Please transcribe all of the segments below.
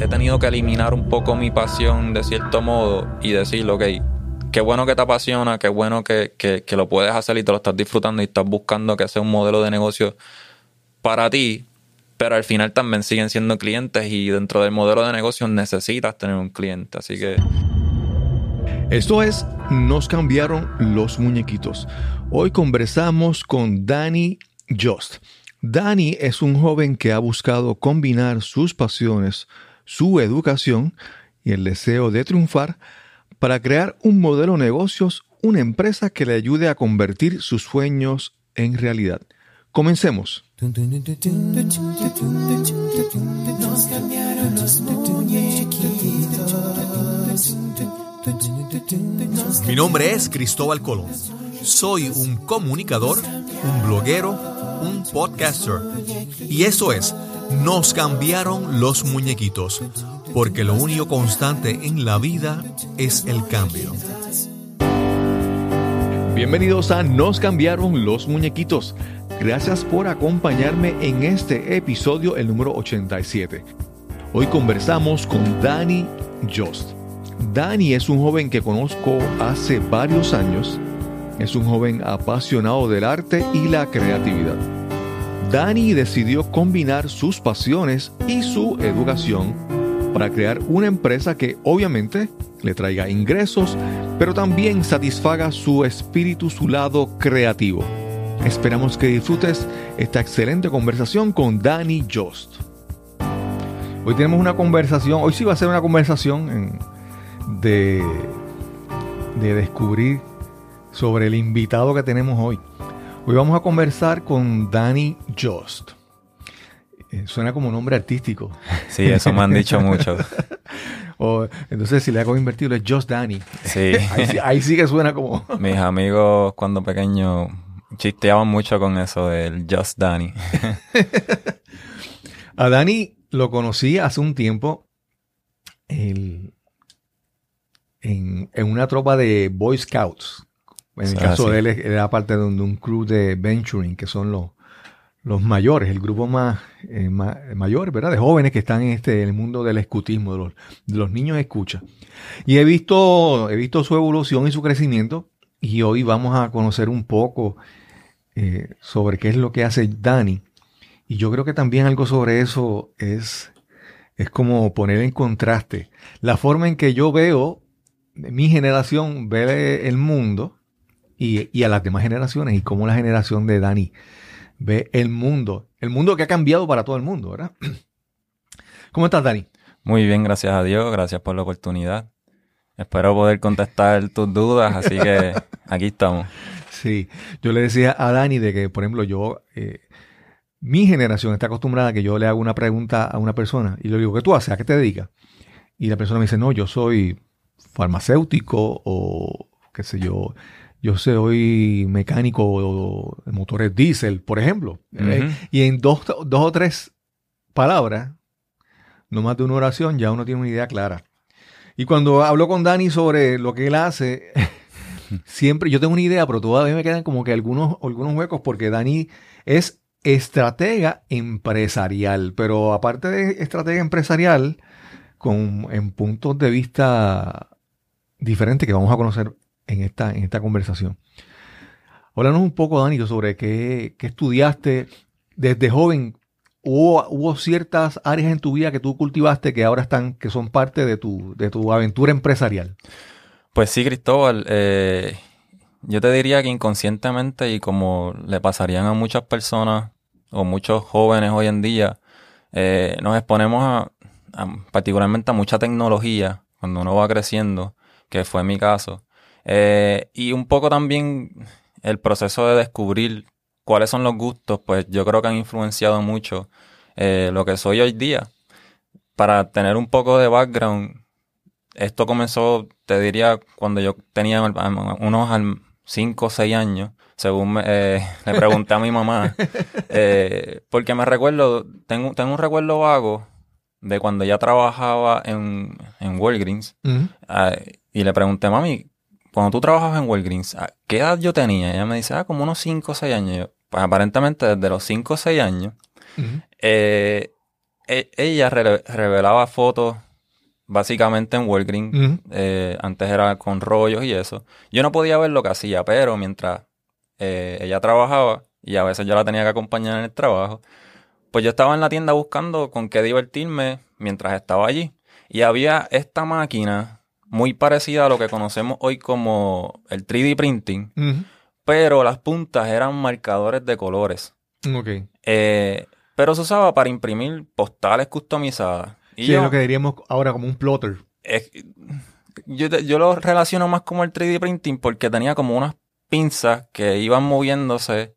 he tenido que eliminar un poco mi pasión de cierto modo y decir, ok, qué bueno que te apasiona, qué bueno que, que, lo puedes hacer y te lo estás disfrutando y estás buscando que sea un modelo de negocio para ti, pero al final también siguen siendo clientes y dentro del modelo de negocio necesitas tener un cliente, así que... Esto es Nos cambiaron los muñequitos. Hoy conversamos con Danny Just. Danny es un joven que ha buscado combinar sus pasiones, su educación y el deseo de triunfar para crear un modelo de negocios, una empresa que le ayude a convertir sus sueños en realidad. Comencemos. Mi nombre es Cristóbal Colón. Soy un comunicador, un bloguero, un podcaster. Y eso es, nos cambiaron los muñequitos porque lo único constante en la vida es el cambio. Bienvenidos a Nos cambiaron los muñequitos. Gracias por acompañarme en este episodio, el número 87. Hoy conversamos con Danny Jost. Danny es un joven que conozco hace varios años. Es un joven apasionado del arte y la creatividad. Danny decidió combinar sus pasiones y su educación para crear una empresa que obviamente le traiga ingresos, pero también satisfaga su espíritu, su lado creativo. Esperamos que disfrutes esta excelente conversación con Danny Jost. Hoy tenemos una conversación, hoy sí va a ser una conversación de, de descubrir sobre el invitado que tenemos hoy. Hoy vamos a conversar con Danny Jost. Eh, suena como nombre artístico. Sí, eso me han dicho mucho. entonces, si le hago invertido, es Just Danny. Sí. Ahí, sí que suena como. Mis amigos, cuando pequeños, chisteaban mucho con eso del Just Danny. A Danny lo conocí hace un tiempo en, una tropa de Boy Scouts. En el caso de él, era parte de un crew de venturing, que son los los mayores, el grupo más, eh, mayor, ¿verdad? De jóvenes que están en este, el mundo del escutismo, de los, de los niños escucha. Y he visto, he visto su evolución y su crecimiento. Y hoy vamos a conocer un poco eh, sobre qué es lo que hace Dani. Y yo creo que también algo sobre eso es, es como poner en contraste la forma en que yo veo, mi generación ve el mundo y, y a las demás generaciones y cómo la generación de Dani ve el mundo, el mundo que ha cambiado para todo el mundo, ¿verdad? ¿Cómo estás, Dani? Muy bien, gracias a Dios, gracias por la oportunidad. Espero poder contestar tus dudas, así que aquí estamos. Sí, yo le decía a Dani de que, por ejemplo, yo, eh, mi generación está acostumbrada a que yo le haga una pregunta a una persona y le digo, ¿qué tú haces? ¿A qué te dedicas? Y la persona me dice, no, yo soy farmacéutico o qué sé yo, yo soy mecánico de motores diésel, por ejemplo. ¿eh? Y en dos, o tres palabras, no más de una oración, ya uno tiene una idea clara. Y cuando hablo con Dani sobre lo que él hace, siempre yo tengo una idea, pero todavía me quedan como que algunos, algunos huecos porque Dani es estratega empresarial, pero aparte de estratega empresarial, con, en puntos de vista diferentes que vamos a conocer en esta, en esta conversación. Háblanos un poco, Dani, sobre qué, estudiaste desde joven. ¿Hubo, ¿Hubo, ciertas áreas en tu vida que tú cultivaste que ahora están, que son parte de tu, de tu aventura empresarial? Pues sí, Cristóbal. Eh, yo te diría que inconscientemente y como le pasarían a muchas personas o muchos jóvenes hoy en día, eh, nos exponemos a, particularmente a mucha tecnología cuando uno va creciendo, que fue mi caso. Eh, y un poco también el proceso de descubrir cuáles son los gustos, pues yo creo que han influenciado mucho eh, lo que soy hoy día. Para tener un poco de background, esto comenzó, te diría, cuando yo tenía unos 5 o 6 años, según eh, le pregunté a mi mamá, porque me recuerdo, tengo, tengo un recuerdo vago de cuando ya trabajaba en, en Walgreens, y le pregunté, mami, cuando tú trabajabas en Walgreens, qué edad yo tenía? Ella me dice, ah, como unos 5 o 6 años. pues aparentemente desde los 5 o 6 años, eh, e- ella re- revelaba fotos básicamente en Walgreens. Eh, antes era con rollos y eso. Yo no podía ver lo que hacía, pero mientras eh, ella trabajaba y a veces yo la tenía que acompañar en el trabajo, pues yo estaba en la tienda buscando con qué divertirme mientras estaba allí. Y había esta máquina muy parecida a lo que conocemos hoy como el 3D printing, pero las puntas eran marcadores de colores. Ok. Eh, pero se usaba para imprimir postales customizadas. Y Sí, yo, es lo que diríamos ahora como un plotter. es- yo, yo lo relaciono más como el 3D printing porque tenía como unas pinzas que iban moviéndose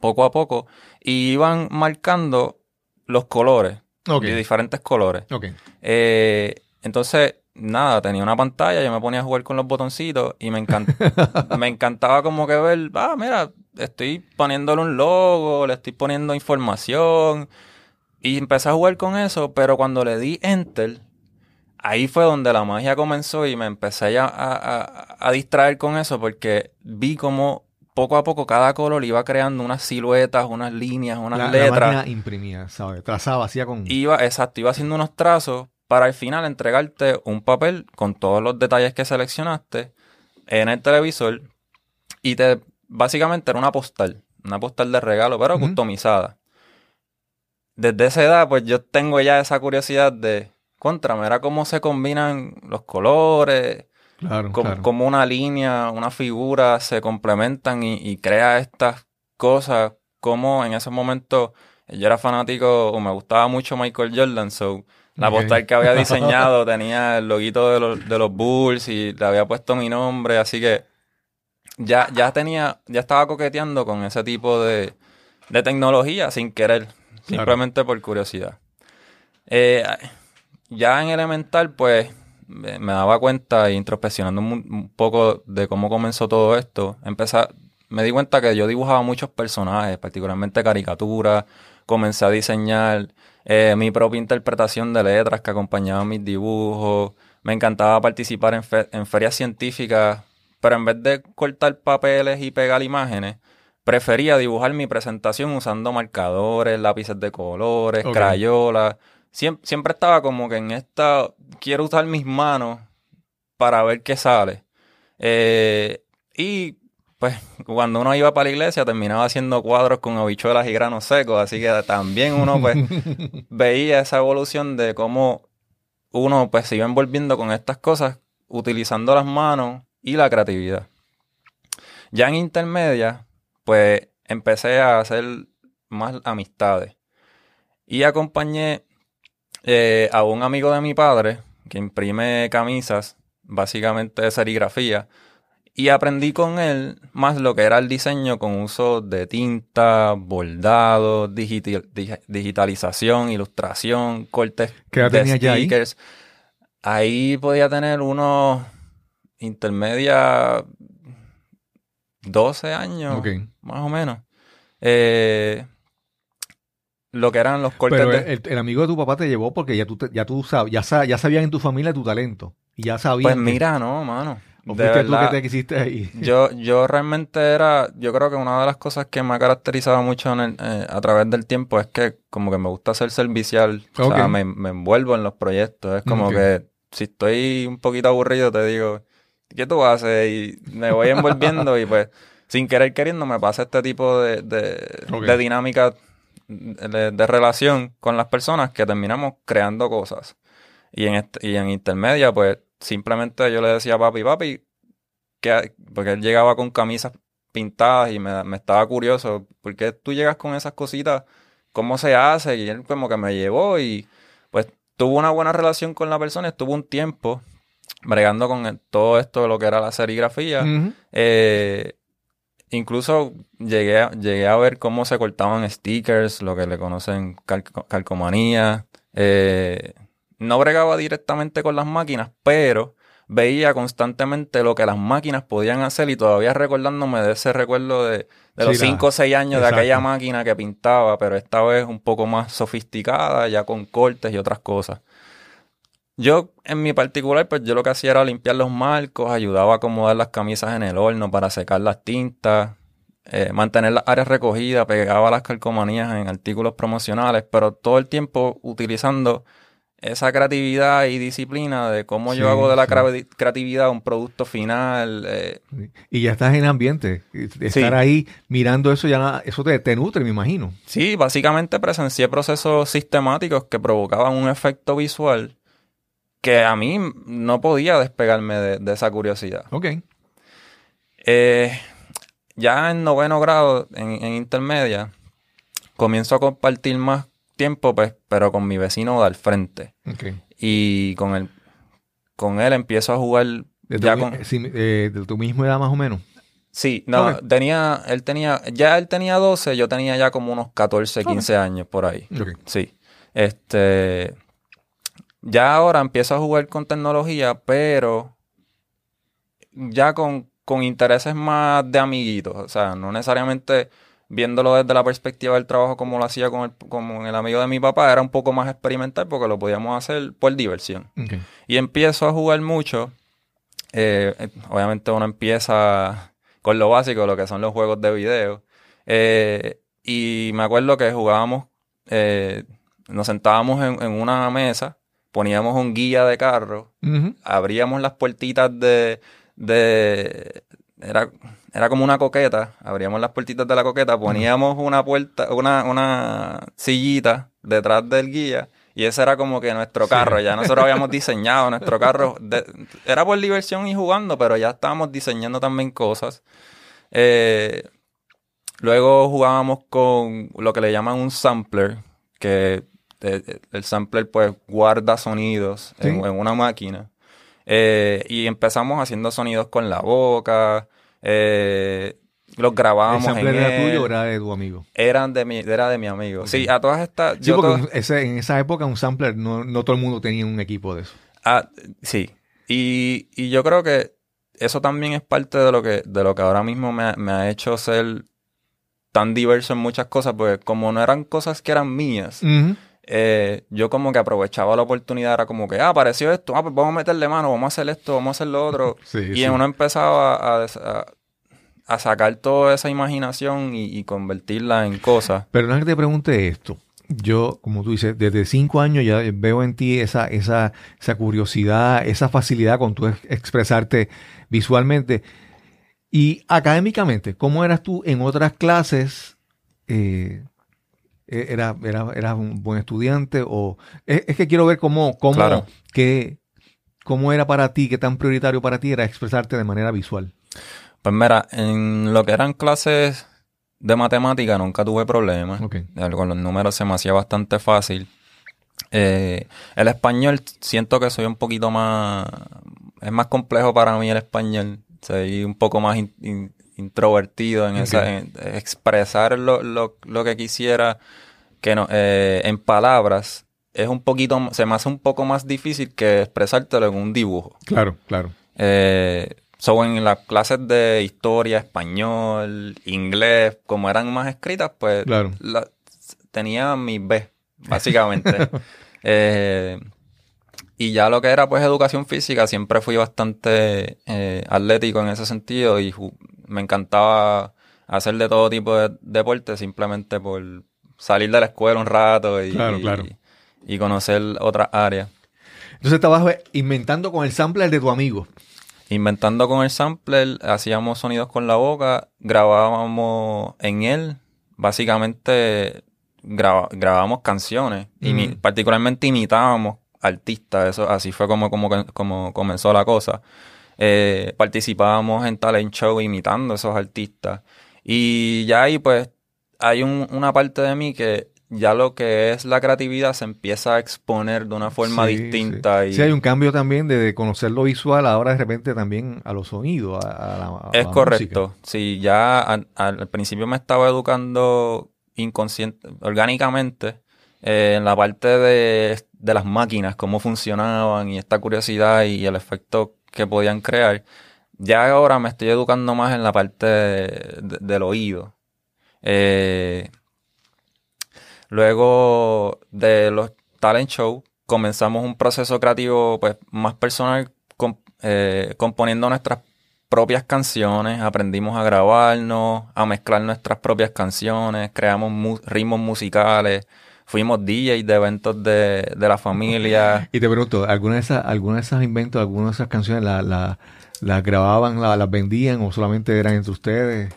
poco a poco y iban marcando los colores, de diferentes colores. Ok. Eh, entonces, nada, tenía una pantalla, yo me ponía a jugar con los botoncitos y me, encan- me encantaba como que ver, ah, mira, estoy poniéndole un logo, le estoy poniendo información y empecé a jugar con eso, pero cuando le di enter, ahí fue donde la magia comenzó y me empecé ya a, a- a distraer con eso porque vi como poco a poco cada color iba creando unas siluetas, unas líneas, unas La, la letras. máquina imprimía, ¿sabes? Trazaba, hacía con... Iba, exacto, iba haciendo unos trazos para al final entregarte un papel con todos los detalles que seleccionaste en el televisor y te básicamente era una postal, una postal de regalo, pero customizada. Desde esa edad, pues yo tengo ya esa curiosidad de contra, mira cómo se combinan los colores, Claro, como una línea, una figura se complementan y, y crea estas cosas. Como en ese momento yo era fanático o me gustaba mucho Michael Jordan, so la postal que había diseñado tenía el loguito de los, de los Bulls y le había puesto mi nombre, así que ya, ya tenía, ya estaba coqueteando con ese tipo de, de tecnología sin querer, simplemente por curiosidad. Eh, ya en elemental, pues me me daba cuenta, introspeccionando un, un poco de cómo comenzó todo esto, empecé, me di cuenta que yo dibujaba muchos personajes, particularmente caricaturas, comencé a diseñar eh, mi propia interpretación de letras que acompañaban mis dibujos, me encantaba participar en, fe- en ferias científicas, pero en vez de cortar papeles y pegar imágenes, prefería dibujar mi presentación usando marcadores, lápices de colores, Ok. crayolas. Siem- siempre estaba como que en esta, quiero usar mis manos para ver qué sale. Eh, y pues cuando uno iba para la iglesia terminaba haciendo cuadros con habichuelas y granos secos, así que también uno pues veía esa evolución de cómo uno pues se iba envolviendo con estas cosas utilizando las manos y la creatividad. Ya en intermedia, pues empecé a hacer más amistades y acompañé eh, a un amigo de mi padre que imprime camisas, básicamente de serigrafía, y aprendí con él más lo que era el diseño con uso de tinta, bordado, digitalización, ilustración, cortes ¿Qué edad de tenías ya ahí? stickers. Ahí podía tener unos intermedia 12 años, más o menos. Eh, lo que eran los cortes Pero de... el, el amigo de tu papá te llevó porque ya tú, te- ya tú sab- ya, sa- ya sabían en tu familia tu talento. Y ya sabían. Pues que- mira, no, mano. ¿O De fuiste tú verdad, que te quisiste ahí? yo, yo realmente era, yo creo que una de las cosas que me ha caracterizado mucho en el- eh, a través del tiempo es que como que me gusta ser servicial, o sea, me, me envuelvo en los proyectos, es como que si estoy un poquito aburrido te digo, ¿qué tú haces? Y me voy envolviendo y pues sin querer queriendo me pasa este tipo de, de dinámica de, de relación con las personas que terminamos creando cosas. Y en, este- y en intermedia, pues simplemente yo le decía a papi, papi, que, porque él llegaba con camisas pintadas y me, me estaba curioso, ¿por qué tú llegas con esas cositas? ¿Cómo se hace? Y él como que me llevó y pues tuvo una buena relación con la persona, estuvo un tiempo bregando con todo esto de lo que era la serigrafía. Eh, incluso llegué a, llegué a ver cómo se cortaban stickers, lo que le conocen calco- calcomanía. Eh, no bregaba directamente con las máquinas, pero veía constantemente lo que las máquinas podían hacer y todavía recordándome de ese recuerdo de, de los la- 5 o 6 años de aquella máquina que pintaba, pero esta vez un poco más sofisticada, ya con cortes y otras cosas. Yo, en mi particular, pues yo lo que hacía era limpiar los marcos, ayudaba a acomodar las camisas en el horno para secar las tintas. eh, mantener las áreas recogidas, pegaba las calcomanías en artículos promocionales, pero todo el tiempo utilizando esa creatividad y disciplina de cómo yo hago de la sí. creatividad un producto final. eh, Y ya estás en ambiente. Estar Sí. ahí mirando eso, ya eso te, te nutre, me imagino. Sí, básicamente presencié procesos sistemáticos que provocaban un efecto visual que a mí no podía despegarme de, de esa curiosidad. Ok. Eh, ya en noveno grado, en, en intermedia, comienzo a compartir más tiempo, pues, pero con mi vecino de al frente. Y con él, con él empiezo a jugar De, ya tu, con... sí, eh, de tu misma edad más o menos. Sí, no, tenía, él tenía, ya él tenía 12, yo tenía ya como unos 14, 15 años por ahí. Sí. Este. Ya ahora empiezo a jugar con tecnología, pero ya con, con intereses más de amiguitos. O sea, no necesariamente viéndolo desde la perspectiva del trabajo como lo hacía con el, como el amigo de mi papá, era un poco más experimental porque lo podíamos hacer por diversión. Y empiezo a jugar mucho. Eh, eh, obviamente uno empieza con lo básico, lo que son los juegos de video. Eh, y me acuerdo que jugábamos, eh, nos sentábamos en, en una mesa, poníamos un guía de carro, abríamos las puertitas de... de era, era como una coqueta, abríamos las puertitas de la coqueta, poníamos una puerta, una, una sillita detrás del guía y ese era como que nuestro Sí. carro, ya nosotros habíamos diseñado nuestro carro, de- era por diversión y jugando, pero ya estábamos diseñando también cosas. Eh, luego jugábamos con lo que le llaman un sampler, que eh, el sampler pues guarda sonidos Sí. en, en una máquina. Eh, y empezamos haciendo sonidos con la boca, eh, los ¿El grabábamos sampler en era él. tuyo o era de tu amigo? Eran de mi, era de mi amigo. Sí, a todas estas... Sí, yo porque to- un- ese- en esa época un sampler, no, no todo el mundo tenía un equipo de eso. Ah, sí. Y, y yo creo que eso también es parte de lo que, de lo que ahora mismo me, ha- me ha hecho ser tan diverso en muchas cosas, porque como no eran cosas que eran mías. Eh, yo como que aprovechaba la oportunidad, era como que, ah, apareció esto, ah, pues vamos a meterle mano, vamos a hacer esto, vamos a hacer lo otro. Sí, y sí. uno empezaba a, a- a sacar toda esa imaginación y, y convertirla en cosas. Pero no que te pregunte esto. Yo, como tú dices, desde cinco años ya veo en ti esa, esa, esa curiosidad, esa facilidad con tu ex- expresarte visualmente. Y académicamente, ¿cómo eras tú en otras clases? Eh, ¿era, era, ¿Eras un buen estudiante? o Es, es que quiero ver cómo, cómo, Claro. qué- cómo era para ti, qué tan prioritario para ti era expresarte de manera visual. Pues mira, en lo que eran clases de matemática nunca tuve problemas. Ok. Eh, Con los números se me hacía bastante fácil. Eh, el español siento que soy un poquito más... Es más complejo para mí el español. Soy un poco más in- in- introvertido en, esa, en expresar lo, lo- lo que quisiera que no, eh, en palabras. Es un poquito, se me hace un poco más difícil que expresártelo en un dibujo. Claro, claro. Eh, so en las clases de historia, español, inglés, como eran más escritas, pues Claro. la- tenía mi B, básicamente. Eh, y ya lo que era pues educación física, siempre fui bastante eh, atlético en ese sentido y me encantaba hacer de todo tipo de deportes simplemente por salir de la escuela un rato y, Claro, claro. y conocer otras áreas. Entonces estabas inventando con el sampler de tu amigo. Inventando con el sampler, hacíamos sonidos con la boca, grabábamos en él, básicamente graba- grabábamos canciones, imi- Mm. particularmente imitábamos artistas, eso así fue como, como, como comenzó la cosa. Eh, participábamos en talent show imitando a esos artistas. Y ya ahí pues hay un- una parte de mí que ya lo que es la creatividad se empieza a exponer de una forma Sí, distinta. Sí. Y Sí, hay un cambio también de, de conocer lo visual ahora de repente también a los sonidos, a, a la, a Es la correcto. Sí, ya al, al principio me estaba educando inconsciente, orgánicamente eh, en la parte de, de las máquinas, cómo funcionaban y esta curiosidad y el efecto que podían crear. Ya ahora me estoy educando más en la parte de- de- del oído. Eh, luego de los talent show comenzamos un proceso creativo pues más personal eh, componiendo nuestras propias canciones, aprendimos a grabarnos, a mezclar nuestras propias canciones, creamos ritmos musicales, fuimos DJs de eventos de, de la familia. Y te pregunto, ¿alguna de esas, alguna de esas inventos, alguna de esas canciones las la, grababan, la- las vendían o solamente eran entre ustedes?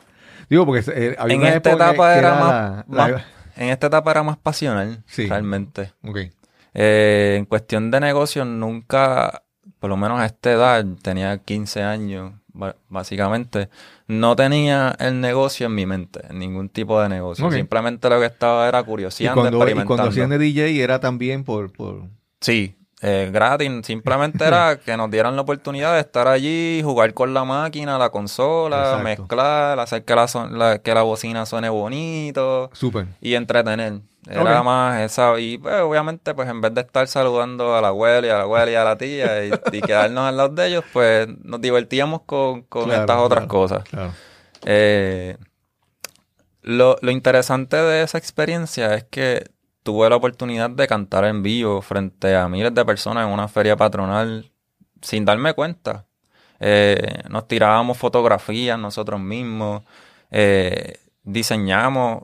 Digo, porque eh, había en una esta época etapa que era más, en esta etapa era más pasional, Sí. realmente. Eh, en cuestión de negocios, nunca, por lo menos a esta edad, tenía 15 años, básicamente, no tenía el negocio en mi mente, ningún tipo de negocio. Simplemente lo que estaba era Y cuando, y experimentando. cuando hacían de DJ era también por... por... Sí, eh, gratis. Simplemente era que nos dieran la oportunidad de estar allí, jugar con la máquina, la consola, Exacto. mezclar, hacer que la, son- la- que la bocina suene bonito Súper. y entretener. Era más esa. Y pues, obviamente, pues en vez de estar saludando a la abuela y a la abuela y a la tía y, y quedarnos al lado de ellos, pues nos divertíamos con, con Claro, estas otras claro, cosas. Claro. Eh, lo, lo interesante de esa experiencia es que tuve la oportunidad de cantar en vivo frente a miles de personas en una feria patronal sin darme cuenta. Eh, nos tirábamos fotografías nosotros mismos, eh, diseñamos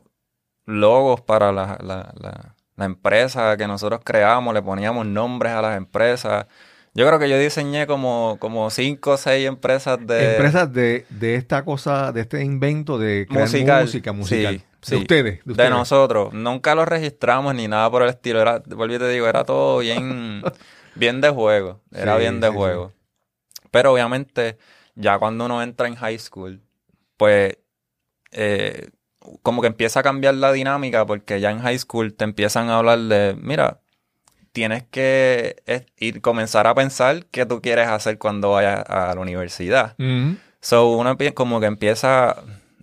logos para la, la, la- la empresa que nosotros creamos, le poníamos nombres a las empresas. Yo creo que yo diseñé como, como cinco o seis empresas de... Empresas de, de esta cosa, de este invento de crear musical. música musical. Sí, De ustedes. De, nosotros. Nunca lo registramos ni nada por el estilo. Era, te digo, era todo bien, bien de juego. Era Sí, bien de sí, juego. Pero obviamente, ya cuando uno entra en high school, pues eh, como que empieza a cambiar la dinámica porque ya en high school te empiezan a hablar de, mira, tienes que ir, comenzar a pensar qué tú quieres hacer cuando vayas a la universidad. So, uno como que empieza,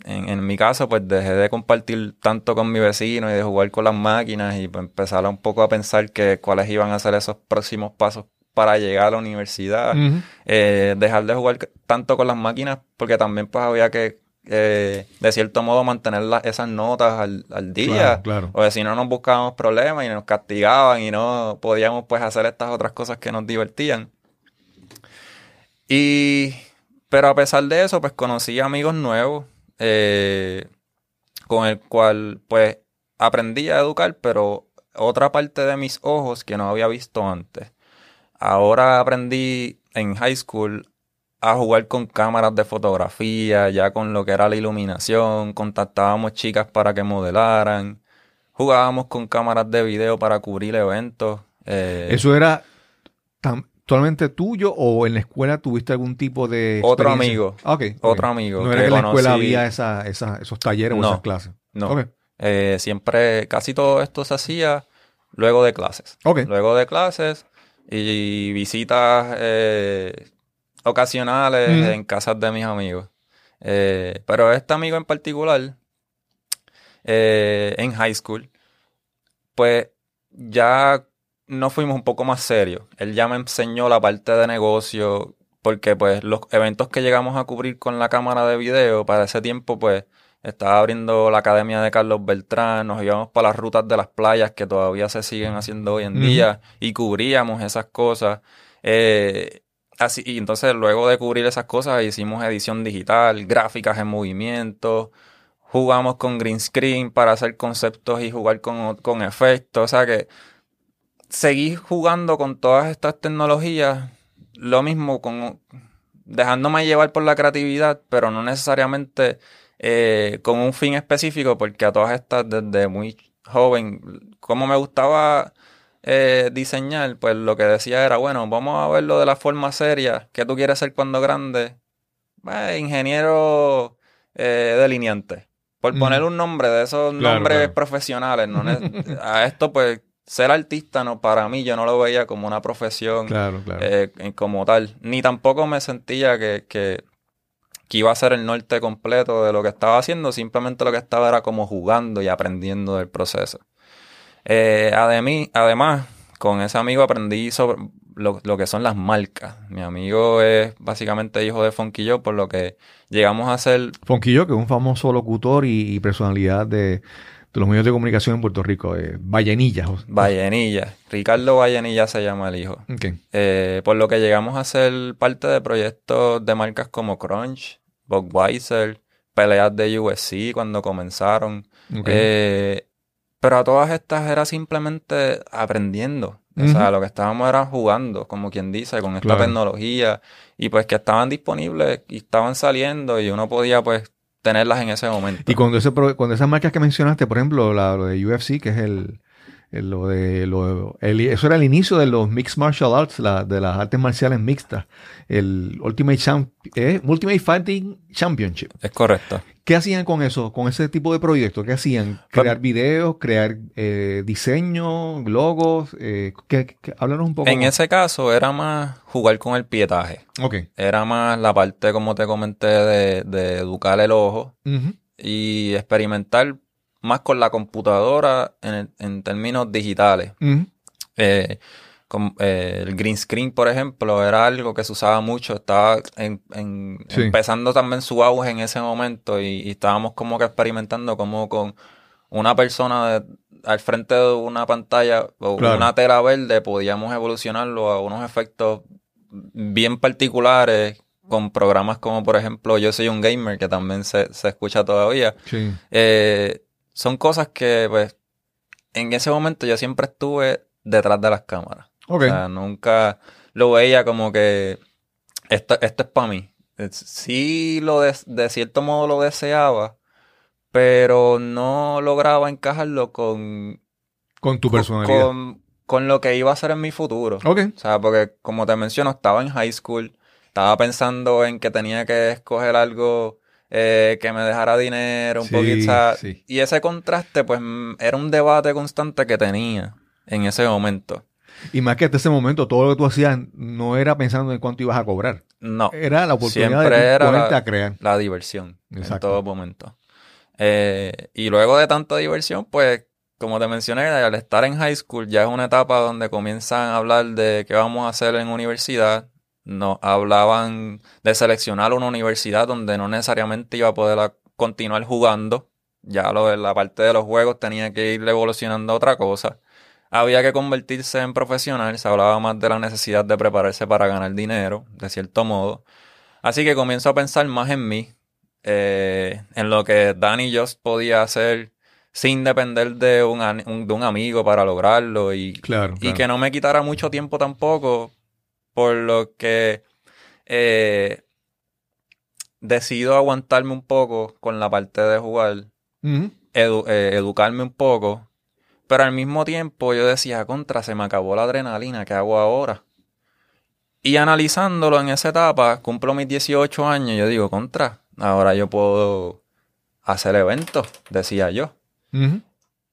en, en mi caso, pues dejé de compartir tanto con mi vecino y de jugar con las máquinas y pues empezar un poco a pensar que cuáles iban a ser esos próximos pasos para llegar a la universidad. Eh, dejar de jugar tanto con las máquinas porque también pues había que, eh, de cierto modo, mantener la- esas notas al, al día. Claro, claro. O si no nos buscábamos problemas y nos castigaban y no podíamos pues hacer estas otras cosas que nos divertían. Y, pero a pesar de eso, pues conocí amigos nuevos, eh, con el cual pues aprendí a educar, pero otra parte de mis ojos que no había visto antes. Ahora aprendí en high school a jugar con cámaras de fotografía, ya con lo que era la iluminación, contactábamos chicas para que modelaran, jugábamos con cámaras de video para cubrir eventos. eh, ¿Eso era tan- totalmente tuyo o en la escuela tuviste algún tipo de Otro amigo. Ah, ok, ok. Otro amigo No era que en la escuela había esa, esa- esos talleres o No, esas clases. no. Eh, siempre, casi todo esto se hacía luego de clases. Ok. Luego de clases y visitas eh, ocasionales en casas de mis amigos. Eh, pero este amigo en particular, en high school, pues ya nos fuimos un poco más serios. Él ya me enseñó la parte de negocio, porque pues los eventos que llegamos a cubrir con la cámara de video, para ese tiempo pues estaba abriendo la academia de Carlos Beltrán, nos íbamos para las rutas de las playas que todavía se siguen haciendo hoy en día y cubríamos esas cosas. Eh, así, y entonces luego de cubrir esas cosas hicimos edición digital, gráficas en movimiento, jugamos con green screen para hacer conceptos y jugar con, con efectos. O sea que seguí jugando con todas estas tecnologías, lo mismo con dejándome llevar por la creatividad, pero no necesariamente eh, con un fin específico, porque a todas estas desde muy joven, como me gustaba eh, diseñar, pues lo que decía era, bueno, vamos a verlo de la forma seria, ¿qué tú quieres ser cuando grande? Eh, ingeniero eh, delineante. Por Mm. poner un nombre de esos Claro, nombres claro. profesionales. no a esto, pues, ser artista, no, para mí, yo no lo veía como una profesión Claro, claro. eh, como tal. Ni tampoco me sentía que, que, que iba a ser el norte completo de lo que estaba haciendo. Simplemente lo que estaba era como jugando y aprendiendo del proceso. Eh, ademí- además, con ese amigo aprendí sobre lo, lo que son las marcas. Mi amigo es básicamente hijo de Funky Joe, por lo que llegamos a hacer Fonquillo, que es un famoso locutor y, y personalidad de, de los medios de comunicación en Puerto Rico, eh, Vallenilla. Vallenilla. Ricardo Vallenilla se llama el hijo. Eh, por lo que llegamos a ser parte de proyectos de marcas como Crunch, Budweiser, peleas de USC cuando comenzaron. Eh, pero a todas estas era simplemente aprendiendo. O sea, lo que estábamos era jugando, como quien dice, con esta Claro. tecnología. Y pues que estaban disponibles y estaban saliendo y uno podía pues tenerlas en ese momento. Y cuando, ese, cuando esas marcas que mencionaste, por ejemplo, la, lo de UFC, que es el- lo de lo, el- eso era el inicio de los Mixed Martial Arts, la- de las artes marciales mixtas, el Ultimate, Champ- eh, Ultimate Fighting Championship. Es correcto. ¿Qué hacían con eso, con ese tipo de proyectos? ¿Qué hacían? ¿Crear videos, crear eh, diseño, logos? Eh, ¿qué- qué- háblanos un poco. En ese caso era más jugar con el pietaje. Ok. Era más la parte, como te comenté, de, de educar el ojo y experimentar más con la computadora en, el- en términos digitales. Eh, eh, el green screen, por ejemplo, era algo que se usaba mucho. Estaba en- en- Sí. empezando también su auge en ese momento y, y estábamos como que experimentando como con una persona de- al frente de una pantalla o Claro. una tela verde podíamos evolucionarlo a unos efectos bien particulares con programas como por ejemplo Yo Soy un Gamer que también se, se escucha todavía. Sí. Eh, son cosas que, pues, en ese momento yo siempre estuve detrás de las cámaras. Ok. O sea, nunca lo veía como que esto, esto es para mí. Sí, lo de cierto modo lo deseaba, pero no lograba encajarlo con, con tu personalidad. con, con lo que iba a ser en mi futuro. Ok. O sea, porque como te menciono, estaba en high school, estaba pensando en que tenía que escoger algo eh, que me dejara dinero, un Sí, poquito, sí. y ese contraste, pues, era un debate constante que tenía en ese momento. Y más que hasta ese momento, todo lo que tú hacías no era pensando en cuánto ibas a cobrar. No, Era la oportunidad Siempre de era ponerte la- a crear. la diversión en Exacto. todo momento. Eh, y luego de tanta diversión, pues, como te mencioné, al estar en high school ya es una etapa donde comienzan a hablar de qué vamos a hacer en universidad. Nos hablaban de seleccionar una universidad donde no necesariamente iba a poder continuar jugando. Ya lo de la parte de los juegos tenía que ir evolucionando a otra cosa. Había que convertirse en profesional. Se hablaba más de la necesidad de prepararse para ganar dinero, de cierto modo. Así que comienzo a pensar más en mí, eh, en lo que Danny Just podía hacer sin depender de un, de un amigo para lograrlo y, Claro. y que no me quitara mucho tiempo tampoco, por lo que eh, decido aguantarme un poco con la parte de jugar, edu- eh, educarme un poco, pero al mismo tiempo yo decía, contra, se me acabó la adrenalina, ¿qué hago ahora? Y analizándolo en esa etapa, cumplo mis 18 años, yo digo, contra, ahora yo puedo hacer eventos, decía yo.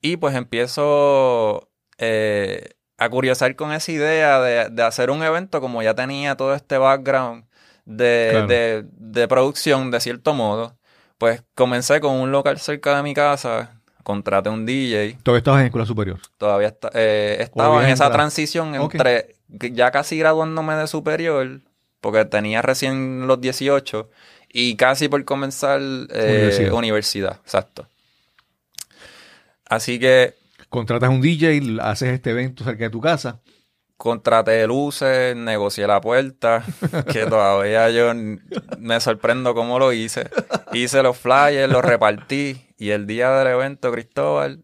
Y pues empiezo eh, a curiosar con esa idea de, de hacer un evento, como ya tenía todo este background de, Claro. de- de producción, de cierto modo. Pues comencé con un local cerca de mi casa, contraté un DJ, Todavía estabas en escuela superior. todavía eh, estaba en esa transición entre ya casi graduándome de superior, porque tenía recién los 18, y casi por comenzar eh, Universidad. universidad, exacto. Así que Contratas un DJ, haces este evento cerca de tu casa. contraté luces, negocié la puerta, que todavía yo me sorprendo cómo lo hice. Hice los flyers, los repartí y el día del evento, Cristóbal,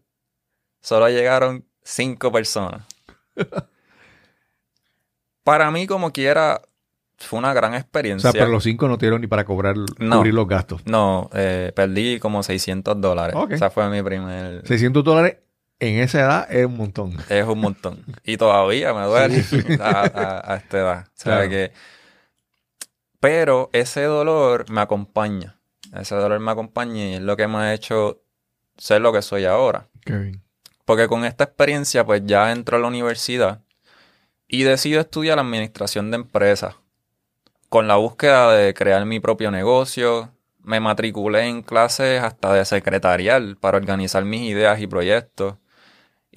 solo llegaron cinco personas. Para mí, como quiera, fue una gran O experiencia. sea, pero los cinco no te dieron ni para cobrar, No. cubrir los gastos. No, eh, perdí como 600 dólares. Ok. Esa fue mi primer... 600 dólares en esa edad es un montón. Es un montón. Y todavía me duele Sí. A, a- a esta edad. O sea Claro. que. Pero ese dolor me acompaña. Ese dolor me acompaña y es lo que me ha hecho ser lo que soy ahora. Qué bien. Porque con esta experiencia, pues ya entro a la universidad y decido estudiar administración de empresas. Con la búsqueda de crear mi propio negocio, me matriculé en clases hasta de secretarial para organizar mis ideas y proyectos.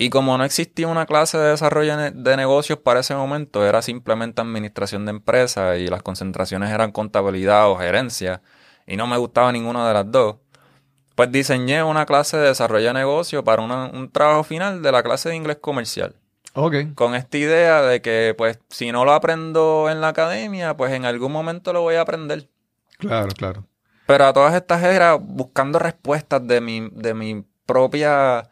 Y como no existía una clase de desarrollo de negocios para ese momento, era simplemente administración de empresas y las concentraciones eran contabilidad o gerencia, y no me gustaba ninguna de las dos, pues diseñé una clase de desarrollo de negocio para una- un trabajo final de la clase de inglés comercial. Ok. Con esta idea de que, pues, si no lo aprendo en la academia, pues en algún momento lo voy a aprender. Claro, claro. Pero a todas estas era buscando respuestas de mi, de mi propia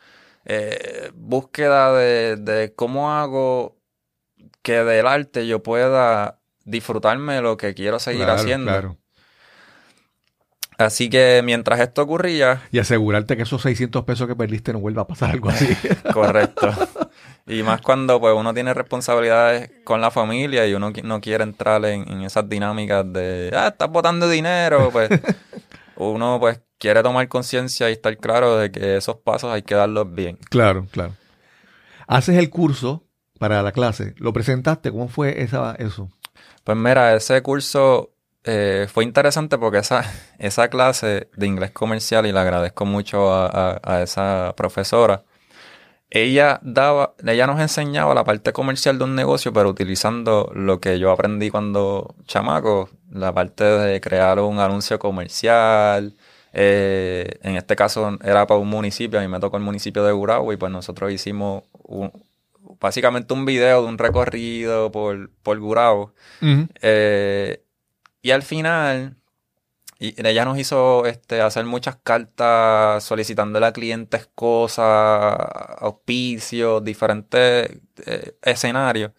eh, búsqueda de, de cómo hago que del arte yo pueda disfrutarme de lo que quiero seguir Claro, haciendo. claro. Así que mientras esto ocurría, Y asegurarte que esos 600 pesos que perdiste no vuelva a pasar algo así. correcto. Y más cuando pues uno tiene responsabilidades con la familia y uno no quiere entrar en, en esas dinámicas de, ah, estás botando dinero, pues uno pues quiere tomar conciencia y estar claro de que esos pasos hay que darlos bien. claro, claro. Haces el curso para la clase. ¿Lo presentaste? ¿Cómo fue esa, eso? Pues mira, ese curso eh, fue interesante porque esa, esa clase de inglés comercial, y le agradezco mucho a, a- a esa profesora, ella daba, ella nos enseñaba la parte comercial de un negocio, pero utilizando lo que yo aprendí cuando chamaco, la parte de crear un anuncio comercial. Eh, en este caso era para un municipio, a mí me tocó el municipio de Gurabo y pues nosotros hicimos un- básicamente un video de un recorrido por, por Gurabo. Eh, y al final, y ella nos hizo este, hacer muchas cartas solicitándole a clientes cosas, auspicios, diferentes eh, escenarios.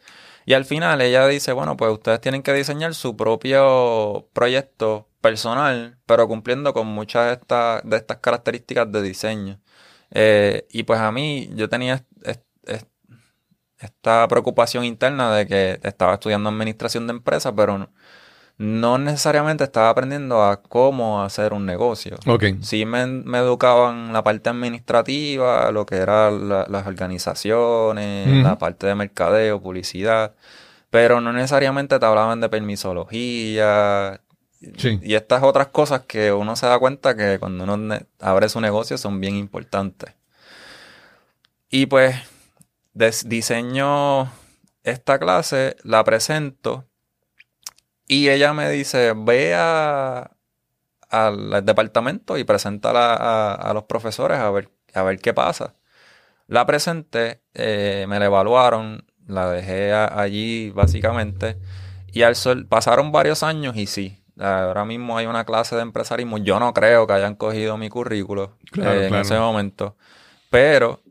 Y al final ella dice, bueno, pues ustedes tienen que diseñar su propio proyecto personal, pero cumpliendo con muchas de estas, de estas características de diseño. Eh, y pues a mí, yo tenía est- est- est- esta preocupación interna de que estaba estudiando administración de empresas, pero no, no necesariamente estaba aprendiendo a cómo hacer un negocio. Sí me, me educaban la parte administrativa, lo que eran la- las organizaciones, la parte de mercadeo, publicidad, pero no necesariamente te hablaban de permisología Sí. y estas otras cosas que uno se da cuenta que cuando uno abre su negocio son bien importantes. Y pues diseño esta clase, la presento y ella me dice, ve a- al departamento y preséntala a, a los profesores a ver, a ver qué pasa. La presenté, eh, me la evaluaron, la dejé a- allí básicamente y al sol pasaron varios años y sí, ahora mismo hay una clase de empresarismo. Yo no creo que hayan cogido mi currículo Claro, eh, en ese momento, pero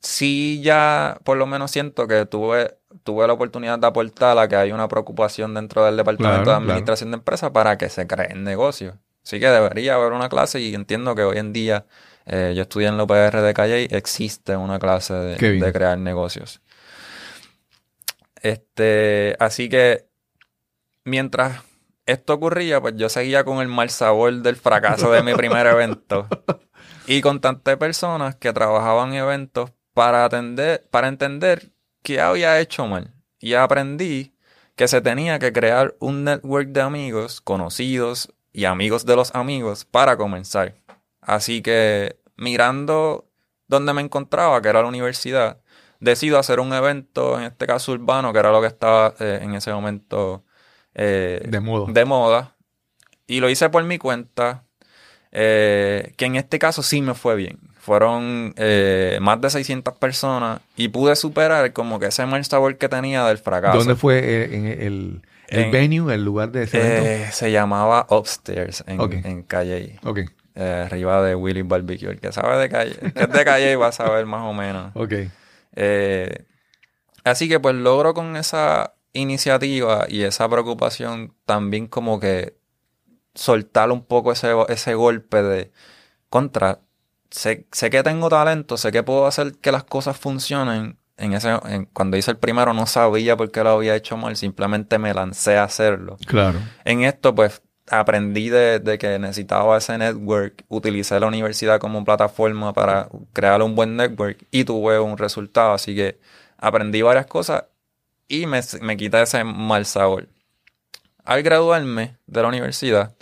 sí ya por lo menos siento que tuve, tuve la oportunidad de aportar a que hay una preocupación dentro del Departamento Claro, de Administración de Empresas para que se creen negocios. Así que debería haber una clase y entiendo que hoy en día, eh, yo estudié en la UPR de Calle y existe una clase de, crear negocios. Este, así que mientras esto ocurría, pues yo seguía con el mal sabor del fracaso de mi primer evento y contacté personas que trabajaban en eventos para atender, para entender qué había hecho mal. Y aprendí que se tenía que crear un network de amigos, conocidos y amigos de los amigos para comenzar. Así que mirando donde me encontraba, que era la universidad, decido hacer un evento, en este caso urbano, que era lo que estaba eh, en ese momento eh, De moda. de moda. Y lo hice por mi cuenta, eh, que en este caso sí me fue bien. Fueron eh, más de 600 personas y pude superar como que ese mal sabor que tenía del fracaso. ¿Dónde fue eh, en el, el En- venue, el lugar de ese evento? Eh, se llamaba Upstairs en, Ok. en Calle, ok, arriba de Willy Barbecue. El que sabe de Calle, el que es de Calle va a saber más o menos. ok. Así que pues logro con esa iniciativa y esa preocupación también como que soltar un poco ese, ese golpe de contra. Sé, sé que tengo talento, sé que puedo hacer que las cosas funcionen. En ese, en- cuando hice el primero no sabía por qué lo había hecho mal, simplemente me lancé a hacerlo. Claro. En esto, pues, aprendí de, de que necesitaba ese network, utilicé la universidad como plataforma para crear un buen network y tuve un resultado. Así que aprendí varias cosas y me, me quité ese mal sabor. Al graduarme de la universidad,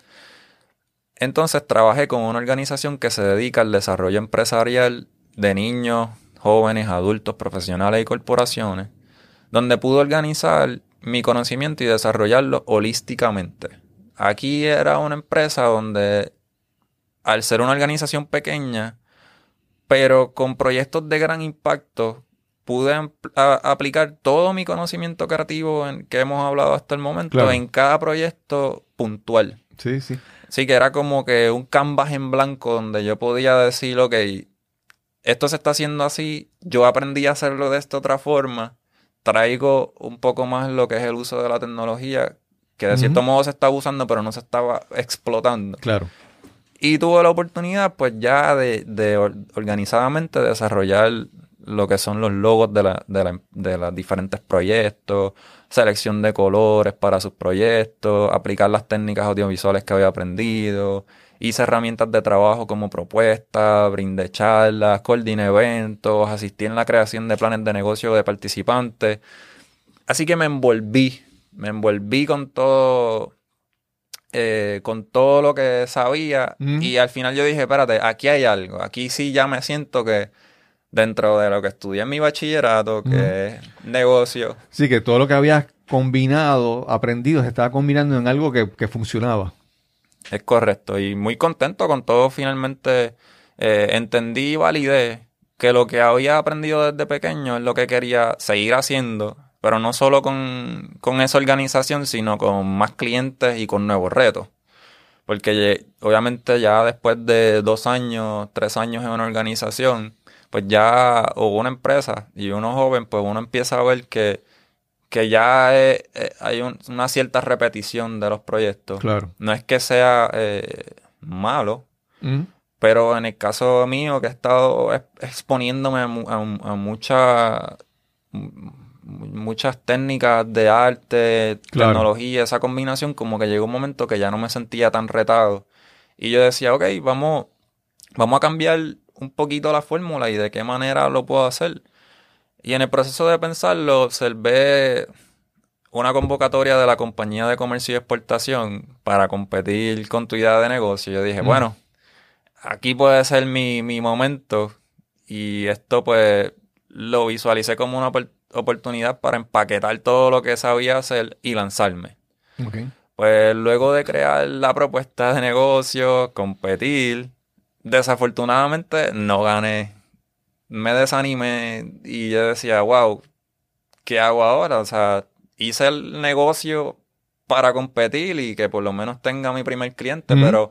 entonces trabajé con una organización que se dedica al desarrollo empresarial de niños, jóvenes, adultos, profesionales y corporaciones, donde pude organizar mi conocimiento y desarrollarlo holísticamente. Aquí era una empresa donde al ser una organización pequeña, pero con proyectos de gran impacto, pude aplicar todo mi conocimiento creativo en, que hemos hablado hasta el momento en cada proyecto puntual. Sí, sí. Sí, que era como que un canvas en blanco donde yo podía decir, ok, esto se está haciendo así, yo aprendí a hacerlo de esta otra forma, traigo un poco más lo que es el uso de la tecnología, que de cierto modo se estaba usando, pero no se estaba explotando. Claro. Y tuve la oportunidad, pues ya de, de organizadamente desarrollar lo que son los logos de, la, de, la, de los diferentes proyectos, selección de colores para sus proyectos, aplicar las técnicas audiovisuales que había aprendido, hice herramientas de trabajo como propuesta, brindé charlas, coordiné eventos, asistí en la creación de planes de negocio de participantes. Así que me envolví, me envolví con todo eh, con todo lo que sabía y al final yo dije, espérate, aquí hay algo, aquí sí ya me siento que dentro de lo que estudié en mi bachillerato, que es negocio. Sí, que todo lo que habías combinado, aprendido, se estaba combinando en algo que, funcionaba. Es correcto, y muy contento con todo, finalmente eh, entendí y validé que lo que había aprendido desde pequeño es lo que quería seguir haciendo pero no solo con, esa organización, sino con más clientes y con nuevos retos. Porque obviamente ya después de dos años, tres años en una organización, pues ya, o una empresa y uno joven, pues uno empieza a ver que, que ya hay una cierta repetición de los proyectos. Claro. No es que sea eh, malo, pero en el caso mío, que he estado exponiéndome a, a, a mucha muchas técnicas de arte, tecnología, esa combinación, como que llegó un momento que ya no me sentía tan retado. Y yo decía, ok, vamos, vamos a cambiar un poquito la fórmula y de qué manera lo puedo hacer. Y en el proceso de pensarlo, observé una convocatoria de la compañía de comercio y exportación para competir con tu idea de negocio. Yo dije, bueno, aquí puede ser mi, mi momento. Y esto pues lo visualicé como una oportunidad oportunidad para empaquetar todo lo que sabía hacer y lanzarme. Pues luego de crear la propuesta de negocio, competir, desafortunadamente no gané. Me desanimé y yo decía, wow, ¿qué hago ahora? O sea, hice el negocio para competir y que por lo menos tenga mi primer cliente, pero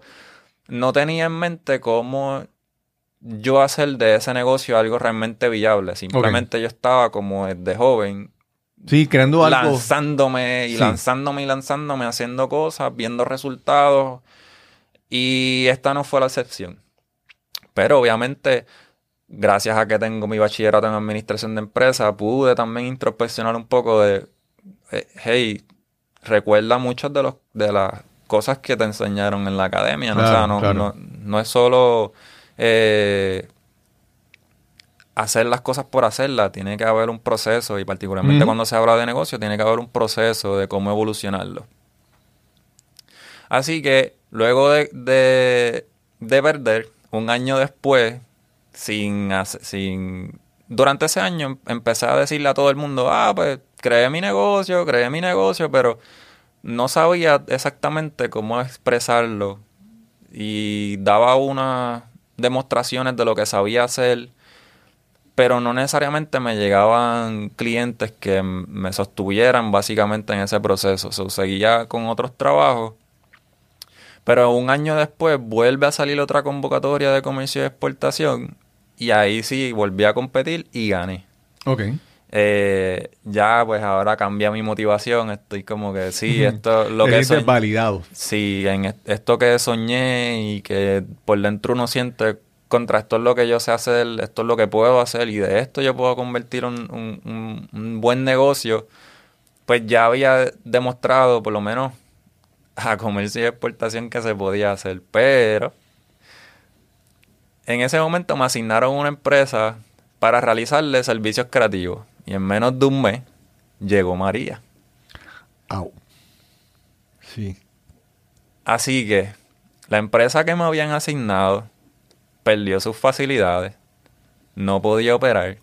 no tenía en mente cómo yo hacer de ese negocio algo realmente viable. Simplemente yo estaba como de joven. Sí, creando algo. Lanzándome y lanzándome y lanzándome, haciendo cosas, viendo resultados. Y esta no fue la excepción. Pero obviamente, gracias a que tengo mi bachillerato en administración de empresas, pude también introspeccionar un poco de, eh, hey, recuerda muchas de, los, de las cosas que te enseñaron en la academia. o sea, no, no, no es solo eh, hacer las cosas por hacerlas, tiene que haber un proceso y particularmente cuando se habla de negocio, tiene que haber un proceso de cómo evolucionarlo. Así que luego de, de, perder, un año después, sin, sin... Durante ese año em, empecé a decirle a todo el mundo, ah, pues creé mi negocio, creé mi negocio, pero no sabía exactamente cómo expresarlo. Y daba una, demostraciones de lo que sabía hacer, pero no necesariamente me llegaban clientes que me sostuvieran básicamente en ese proceso. O seguía con otros trabajos. Pero un año después vuelve a salir otra convocatoria de comercio y exportación. Y ahí sí volví a competir y gané. Ok. Eh, ya pues ahora cambia mi motivación, estoy como que sí, esto lo que es validado. Sí, en esto que soñé y que por dentro uno siente contra esto es lo que yo sé hacer, esto es lo que puedo hacer y de esto yo puedo convertir un, un buen negocio, pues ya había demostrado por lo menos a comercio y exportación que se podía hacer, pero en ese momento me asignaron una empresa para realizarle servicios creativos y en menos de un mes llegó María. Au. Sí. Así que la empresa que me habían asignado perdió sus facilidades, no podía operar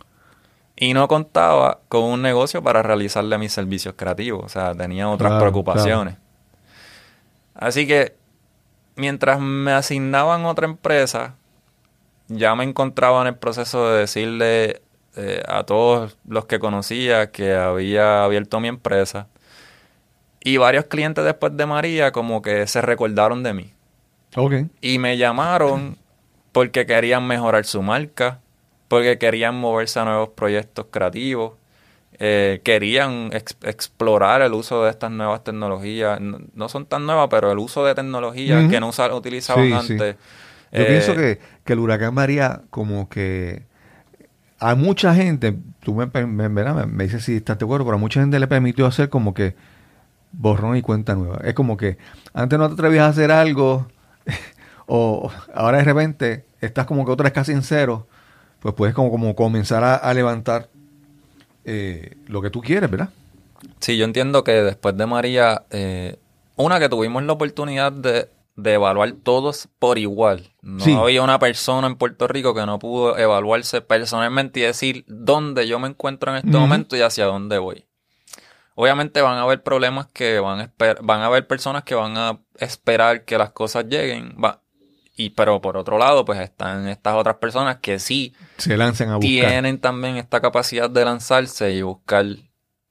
y no contaba con un negocio para realizarle mis servicios creativos. O sea, tenía otras preocupaciones. Así que mientras me asignaban otra empresa, ya me encontraba en el proceso de decirle eh, a todos los que conocía que había abierto mi empresa. Y varios clientes después de María como que se recordaron de mí. Y me llamaron porque querían mejorar su marca, porque querían moverse a nuevos proyectos creativos, eh, querían ex- explorar el uso de estas nuevas tecnologías. No, no son tan nuevas, pero el uso de tecnologías que no usa- utilizaban Sí, sí. antes. Yo Eh, pienso que, que el huracán María, como que a mucha gente, tú me, me, me- me dices si estás de acuerdo, pero a mucha gente le permitió hacer como que borrón y cuenta nueva. Es como que antes no te atrevías a hacer algo, o ahora de repente estás como que otra vez casi en cero, pues puedes como, como comenzar a, a levantar eh, lo que tú quieres, ¿verdad? Sí, yo entiendo que después de María, eh, una que tuvimos la oportunidad de, de evaluar todos por igual. No Sí. había una persona en Puerto Rico que no pudo evaluarse personalmente y decir dónde yo me encuentro en este momento y hacia dónde voy. Obviamente van a haber problemas que van a van a haber personas que van a esperar que las cosas lleguen, va- y pero por otro lado, pues están estas otras personas que sí Se lanzan a buscar. tienen también esta capacidad de lanzarse y buscar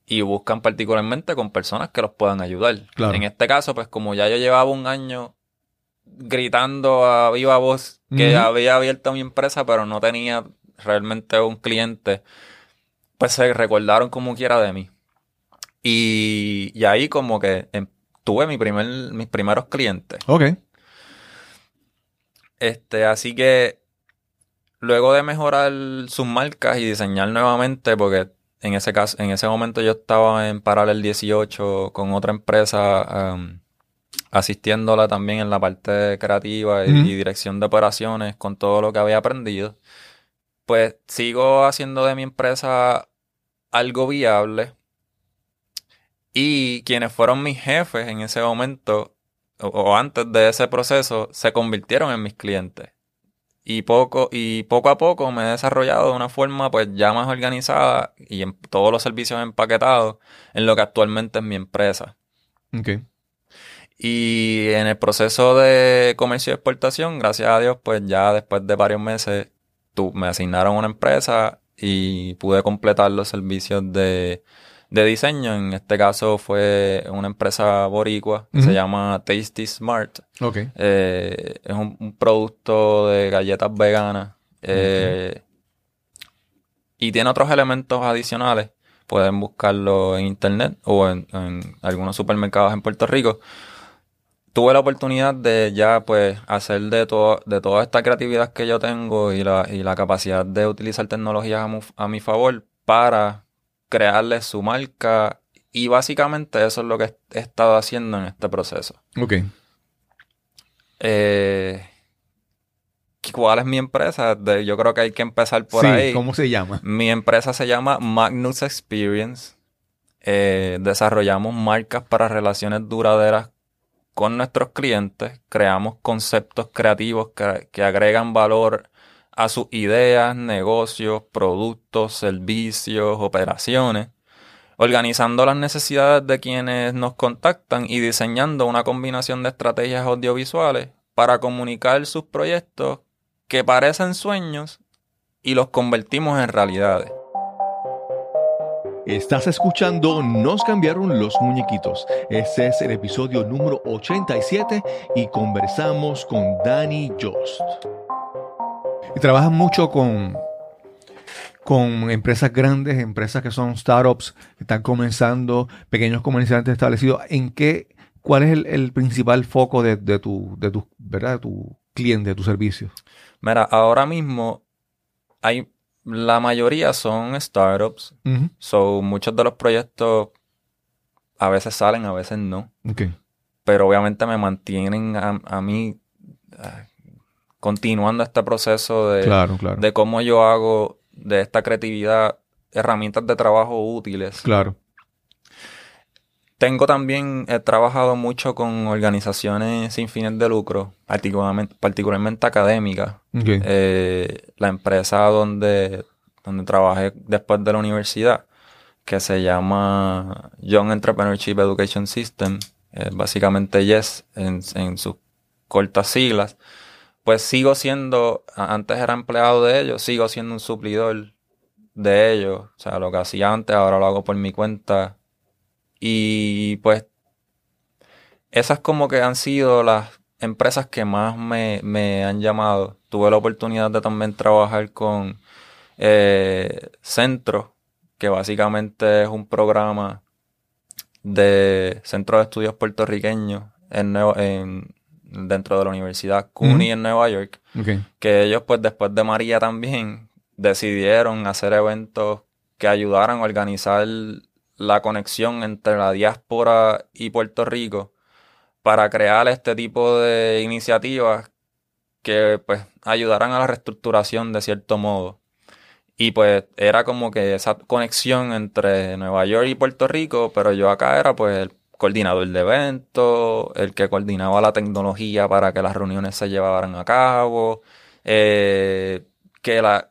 y buscan particularmente con personas que los puedan ayudar. Claro. En este caso, pues como ya yo llevaba un año gritando a viva voz que había abierto mi empresa, pero no tenía realmente un cliente, pues se recordaron como quiera de mí. Y, y ahí como que em- tuve mi primer, mis primeros clientes. Ok. Este, así que luego de mejorar sus marcas y diseñar nuevamente, porque en ese caso, en ese momento yo estaba en Paralel 18 con otra empresa, um, asistiéndola también en la parte creativa y, dirección de operaciones con todo lo que había aprendido. Pues sigo haciendo de mi empresa algo viable. Y quienes fueron mis jefes en ese momento, o, o antes de ese proceso, se convirtieron en mis clientes. Y poco, y poco a poco me he desarrollado de una forma pues ya más organizada y en todos los servicios empaquetados en lo que actualmente es mi empresa. Y en el proceso de comercio y exportación, gracias a Dios, pues ya después de varios meses tu- me asignaron una empresa y pude completar los servicios de, de diseño. En este caso fue una empresa boricua que se llama Tasty Smart. Ok. Eh, es un, un producto de galletas veganas. eh, Y tiene otros elementos adicionales. Pueden buscarlo en internet o en, en algunos supermercados en Puerto Rico. Tuve la oportunidad de ya pues hacer de, todo, de toda esta creatividad que yo tengo y la, y la capacidad de utilizar tecnologías a, a mi favor para crearle su marca y básicamente eso es lo que he estado haciendo en este proceso. Ok. Eh, ¿Cuál es mi empresa? De- yo creo que hay que empezar por sí, ahí. ¿cómo se llama? Mi empresa se llama Magnus Experience. Eh, desarrollamos marcas para relaciones duraderas con nuestros clientes. Creamos conceptos creativos que, que agregan valor a sus ideas, negocios, productos, servicios, operaciones. Organizando las necesidades de quienes nos contactan y diseñando una combinación de estrategias audiovisuales para comunicar sus proyectos que parecen sueños y los convertimos en realidades. Estás escuchando Nos cambiaron los muñequitos. Este es el episodio número 87 y conversamos con Danny Jost. Y trabajas mucho con, con empresas grandes, empresas que son startups, que están comenzando, pequeños comerciantes establecidos. ¿En qué, cuál es el, el principal foco de, de tu, de tu, ¿verdad? De tu cliente, de tu servicio? Mira, ahora mismo hay la mayoría son startups, Ujú. so muchos de los proyectos a veces salen, a veces no, pero obviamente me mantienen a, a mí ah, continuando este proceso de, Claro, claro. de cómo yo hago de esta creatividad herramientas de trabajo útiles. Claro. Tengo también, he trabajado mucho con organizaciones sin fines de lucro, particularmente, particularmente académicas. Eh, la empresa donde, donde trabajé después de la universidad, que se llama Young Entrepreneurship Education System, eh, básicamente YES en, en sus cortas siglas, pues sigo siendo, antes era empleado de ellos, sigo siendo un suplidor de ellos. O sea, lo que hacía antes, ahora lo hago por mi cuenta. Y pues, esas como que han sido las empresas que más me, han llamado. Tuve la oportunidad de también trabajar con eh, Centro, que básicamente es un programa de Centro de Estudios Puertorriqueños en, en dentro de la Universidad CUNY en Nueva York. Que ellos, pues después de María también, decidieron hacer eventos que ayudaran a organizar la conexión entre la diáspora y Puerto Rico para crear este tipo de iniciativas que pues ayudaran a la reestructuración de cierto modo. Y pues era como que esa conexión entre Nueva York y Puerto Rico, pero yo acá era pues el coordinador de eventos, el que coordinaba la tecnología para que las reuniones se llevaran a cabo, eh, que, la,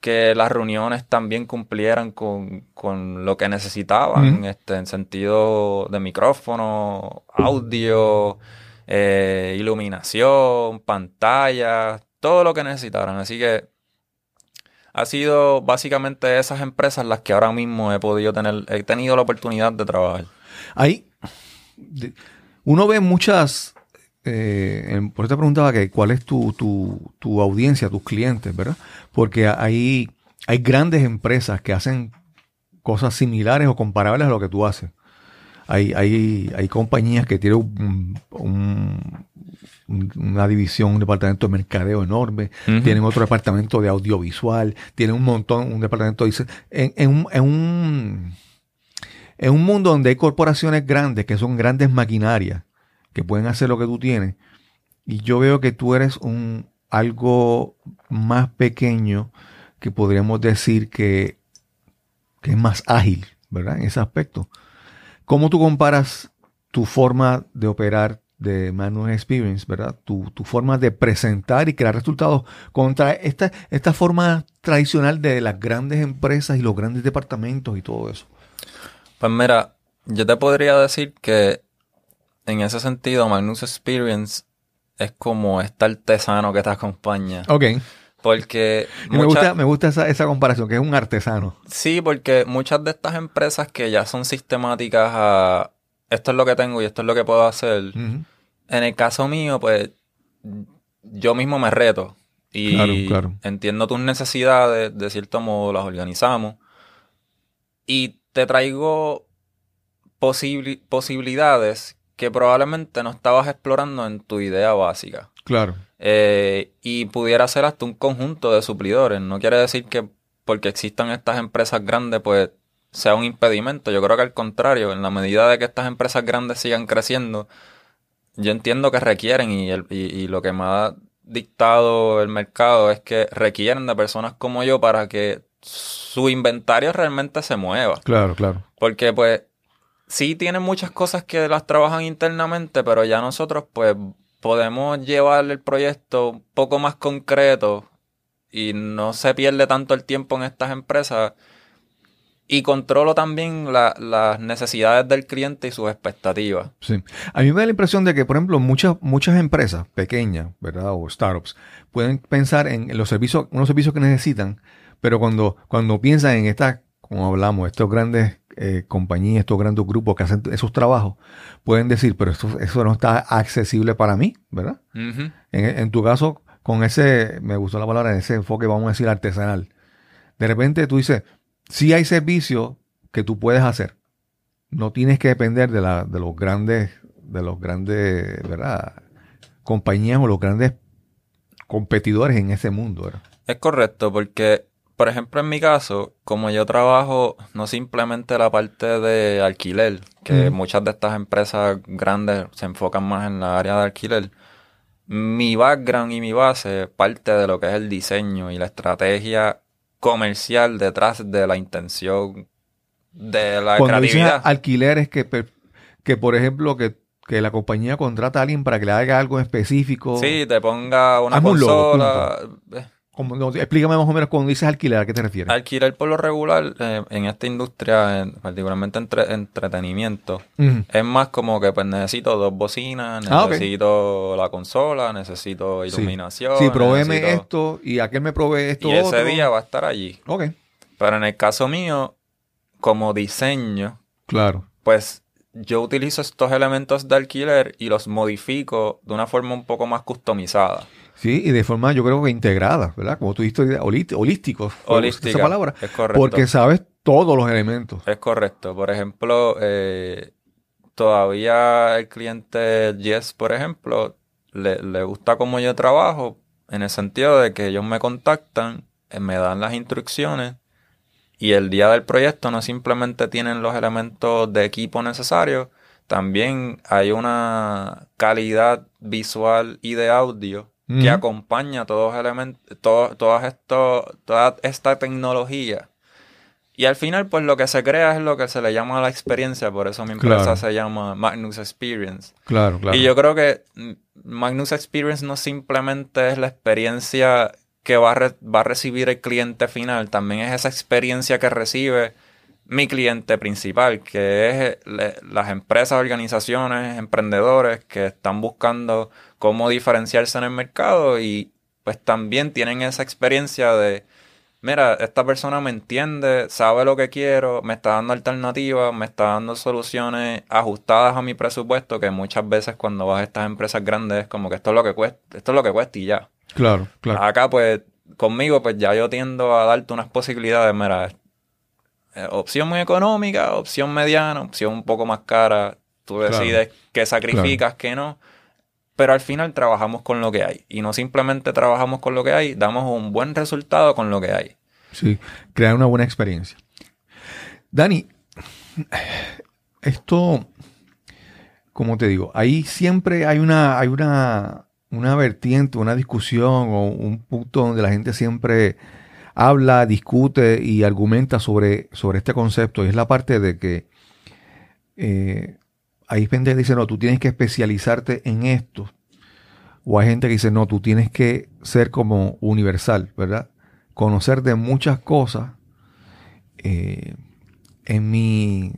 que las reuniones también cumplieran con, lo que necesitaban, este, en sentido de micrófono, audio, eh, iluminación, pantalla, todo lo que necesitaran. Así que ha sido básicamente esas empresas las que ahora mismo he podido tener, he tenido la oportunidad de trabajar. Ahí, uno ve muchas, eh, por eso te preguntaba que cuál es tu, tu, audiencia, tus clientes, ¿verdad? Porque hay, hay grandes empresas que hacen cosas similares o comparables a lo que tú haces. Hay, hay, hay compañías que tienen una división, un departamento de mercadeo enorme, tienen otro departamento de audiovisual, tienen un montón, un departamento de... En, en, en un en un mundo donde hay corporaciones grandes que son grandes maquinarias que pueden hacer lo que tú tienes, y yo veo que tú eres un algo más pequeño que podríamos decir que, que es más ágil, ¿verdad? En ese aspecto. ¿Cómo tú comparas tu forma de operar de Manual Experience, ¿verdad? Tu, tu, forma de presentar y crear resultados contra esta, esta forma tradicional de las grandes empresas y los grandes departamentos y todo eso. Pues mira, yo te podría decir que en ese sentido Magnus Experience es como este artesano que te acompaña. Ok. Porque... me gusta, me gusta esa, esa, comparación, que es un artesano. Sí, porque muchas de estas empresas que ya son sistemáticas a esto es lo que tengo y esto es lo que puedo hacer. En el caso mío, pues yo mismo me reto. Y entiendo tus necesidades, de cierto modo las organizamos. Y te traigo posibilidades que probablemente no estabas explorando en tu idea básica. Claro. Eh, y pudiera ser hasta un conjunto de suplidores. No quiere decir que porque existan estas empresas grandes, pues sea un impedimento. Yo creo que al contrario, en la medida de que estas empresas grandes sigan creciendo, yo entiendo que requieren y, el, y lo que me ha dictado el mercado es que requieren de personas como yo para que su inventario realmente se mueva. Claro, claro. Porque pues sí tienen muchas cosas que las trabajan internamente, pero ya nosotros pues podemos llevar el proyecto un poco más concreto y no se pierde tanto el tiempo en estas empresas. Y controlo también las necesidades del cliente y sus expectativas. Sí. A mí me da la impresión de que, por ejemplo, muchas, muchas empresas pequeñas, ¿verdad? O startups, pueden pensar en los servicios, unos servicios que necesitan, pero cuando, cuando piensan en estas, como hablamos, estos grandes eh, compañías, estos grandes grupos que hacen esos trabajos, pueden decir, pero esto, eso no está accesible para mí, ¿verdad? en, tu caso, con ese, me gustó la palabra, ese enfoque, vamos a decir, artesanal. De repente tú dices, sí hay servicios que tú puedes hacer. No tienes que depender de, la, de los grandes, de los grandes, ¿verdad? Compañías o los grandes competidores en ese mundo, ¿verdad? Es correcto, porque por ejemplo, en mi caso, como yo trabajo no simplemente la parte de alquiler, que muchas de estas empresas grandes se enfocan más en la área de alquiler, mi background y mi base parte de lo que es el diseño y la estrategia comercial detrás de la intención de la Cuando creatividad. alquiler es que, que, por ejemplo, que que la compañía contrata a alguien para que le haga algo específico. Sí, te ponga una consola. Como, no, explícame más o menos cuando dices alquiler, ¿a qué te refieres? Alquiler por lo regular eh, en esta industria, en- particularmente entre entretenimiento, es más como que pues necesito dos bocinas, Ah, necesito la consola, necesito Sí. iluminación. Sí, proveeme necesito- esto y aquel me provee esto Y ese día va a estar allí. Ok, Pero en el caso mío, como diseño, claro. pues yo utilizo estos elementos de alquiler y los modifico de una forma un poco más customizada. Sí, y de forma yo creo que integrada, ¿verdad? Como tú dijiste, holí- holístico. Holística, Esa palabra. es correcto. Porque sabes todos los elementos. Es correcto. Por ejemplo, eh, todavía el cliente Yes, por ejemplo, le, le gusta cómo yo trabajo en el sentido de que ellos me contactan, eh, me dan las instrucciones y el día del proyecto no simplemente tienen los elementos de equipo necesarios, también hay una calidad visual y de audio que acompaña todos elementos, todo, todas esto, toda esta tecnología. Y al final, pues lo que se crea es lo que se le llama la experiencia, por eso mi empresa Claro. se llama Magnus Experience. Claro, claro. Y yo creo que mm, Magnus Experience no simplemente es la experiencia que va a, re- va a recibir el cliente final, también es esa experiencia que recibe mi cliente principal, que es le- las empresas, organizaciones, emprendedores que están buscando cómo diferenciarse en el mercado y pues también tienen esa experiencia de, mira, esta persona me entiende, sabe lo que quiero, me está dando alternativas, me está dando soluciones ajustadas a mi presupuesto, que muchas veces cuando vas a estas empresas grandes es como que esto es lo que cuesta, esto es lo que cuesta y ya. Claro, claro. Acá, pues, conmigo, pues ya yo tiendo a darte unas posibilidades, mira, eh, opción muy económica, opción mediana, opción un poco más cara. Tú Claro. decides qué sacrificas, qué no. Pero al final trabajamos con lo que hay. Y no simplemente trabajamos con lo que hay, damos un buen resultado con lo que hay. Sí, crear una buena experiencia. Dani, esto, como te digo, ahí siempre hay una, hay una, una vertiente, una discusión o un punto donde la gente siempre habla, discute y argumenta sobre, sobre este concepto. Y es la parte de que eh, hay gente que dice, no, tú tienes que especializarte en esto. O hay gente que dice, no, tú tienes que ser como universal, ¿verdad? Conocer de muchas cosas. eh, en, mi,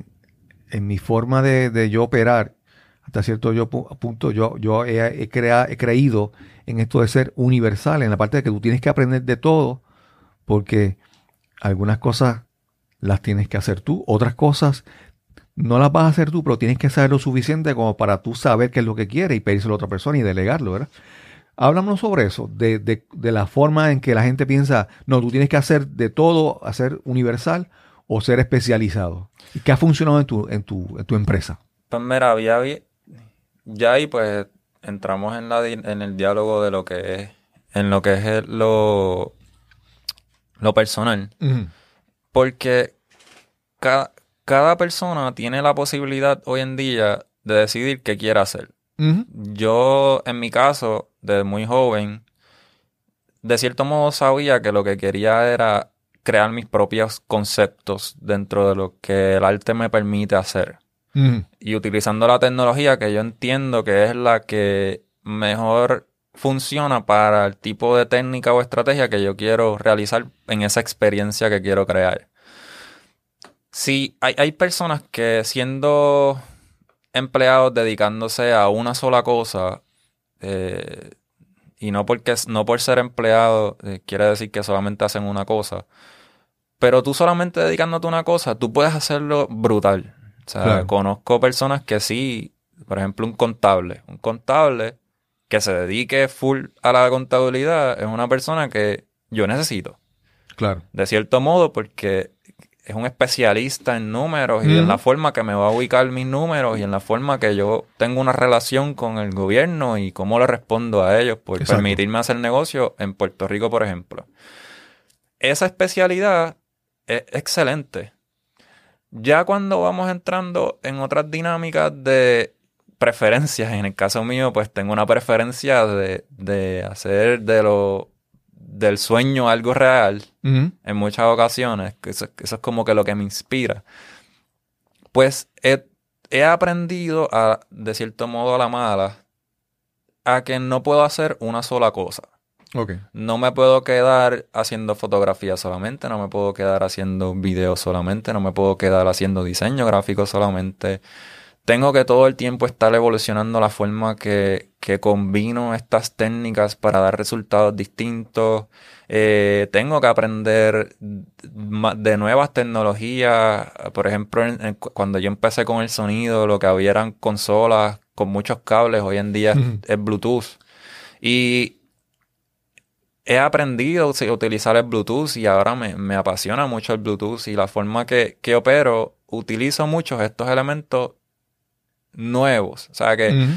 en mi forma de, de yo operar, hasta cierto yo, pu- punto, yo, yo he, he he creído en esto de ser universal, en la parte de que tú tienes que aprender de todo, porque algunas cosas las tienes que hacer tú, otras cosas no las vas a hacer tú, pero tienes que saber lo suficiente como para tú saber qué es lo que quieres y pedírselo a otra persona y delegarlo, ¿verdad? Háblanos sobre eso, de, de- de la forma en que la gente piensa, no, tú tienes que hacer de todo, hacer universal o ser especializado. ¿Y qué ha funcionado en tu, en tu, en tu empresa? Pues mira, ya, ya ahí pues entramos en, la, en el diálogo de lo que es, en lo que es lo, lo personal. Porque ca- cada persona tiene la posibilidad hoy en día de decidir qué quiere hacer. Yo, en mi caso, desde muy joven, de cierto modo sabía que lo que quería era crear mis propios conceptos dentro de lo que el arte me permite hacer. Y utilizando la tecnología que yo entiendo que es la que mejor funciona para el tipo de técnica o estrategia que yo quiero realizar en esa experiencia que quiero crear. Sí, hay, hay personas que siendo empleados dedicándose a una sola cosa, eh, y no porque no por ser empleado eh, quiere decir que solamente hacen una cosa, pero tú solamente dedicándote a una cosa, tú puedes hacerlo brutal. O sea, Claro. conozco personas que sí, por ejemplo, un contable. Un contable que se dedique full a la contabilidad es una persona que yo necesito. Claro. De cierto modo, porque es un especialista en números y en la forma que me va a ubicar mis números y en la forma que yo tengo una relación con el gobierno y cómo le respondo a ellos por Exacto. permitirme hacer negocio en Puerto Rico, por ejemplo. Esa especialidad es excelente. Ya cuando vamos entrando en otras dinámicas de preferencias, en el caso mío, pues tengo una preferencia de, de hacer de lo, del sueño algo real en muchas ocasiones, que eso, eso es como que lo que me inspira, pues he, he aprendido a, de cierto modo a la mala, a que no puedo hacer una sola cosa. No me puedo quedar haciendo fotografía solamente, no me puedo quedar haciendo videos solamente, no me puedo quedar haciendo diseño gráfico solamente. Tengo que todo el tiempo estar evolucionando la forma que, que combino estas técnicas para dar resultados distintos. Eh, tengo que aprender de nuevas tecnologías. Por ejemplo, en- en cu- cuando yo empecé con el sonido, lo que había eran consolas con muchos cables. Hoy en día es- Bluetooth. Y he aprendido a utilizar el Bluetooth y ahora me, me apasiona mucho el Bluetooth y la forma que, que opero, utilizo muchos estos elementos nuevos. O sea que,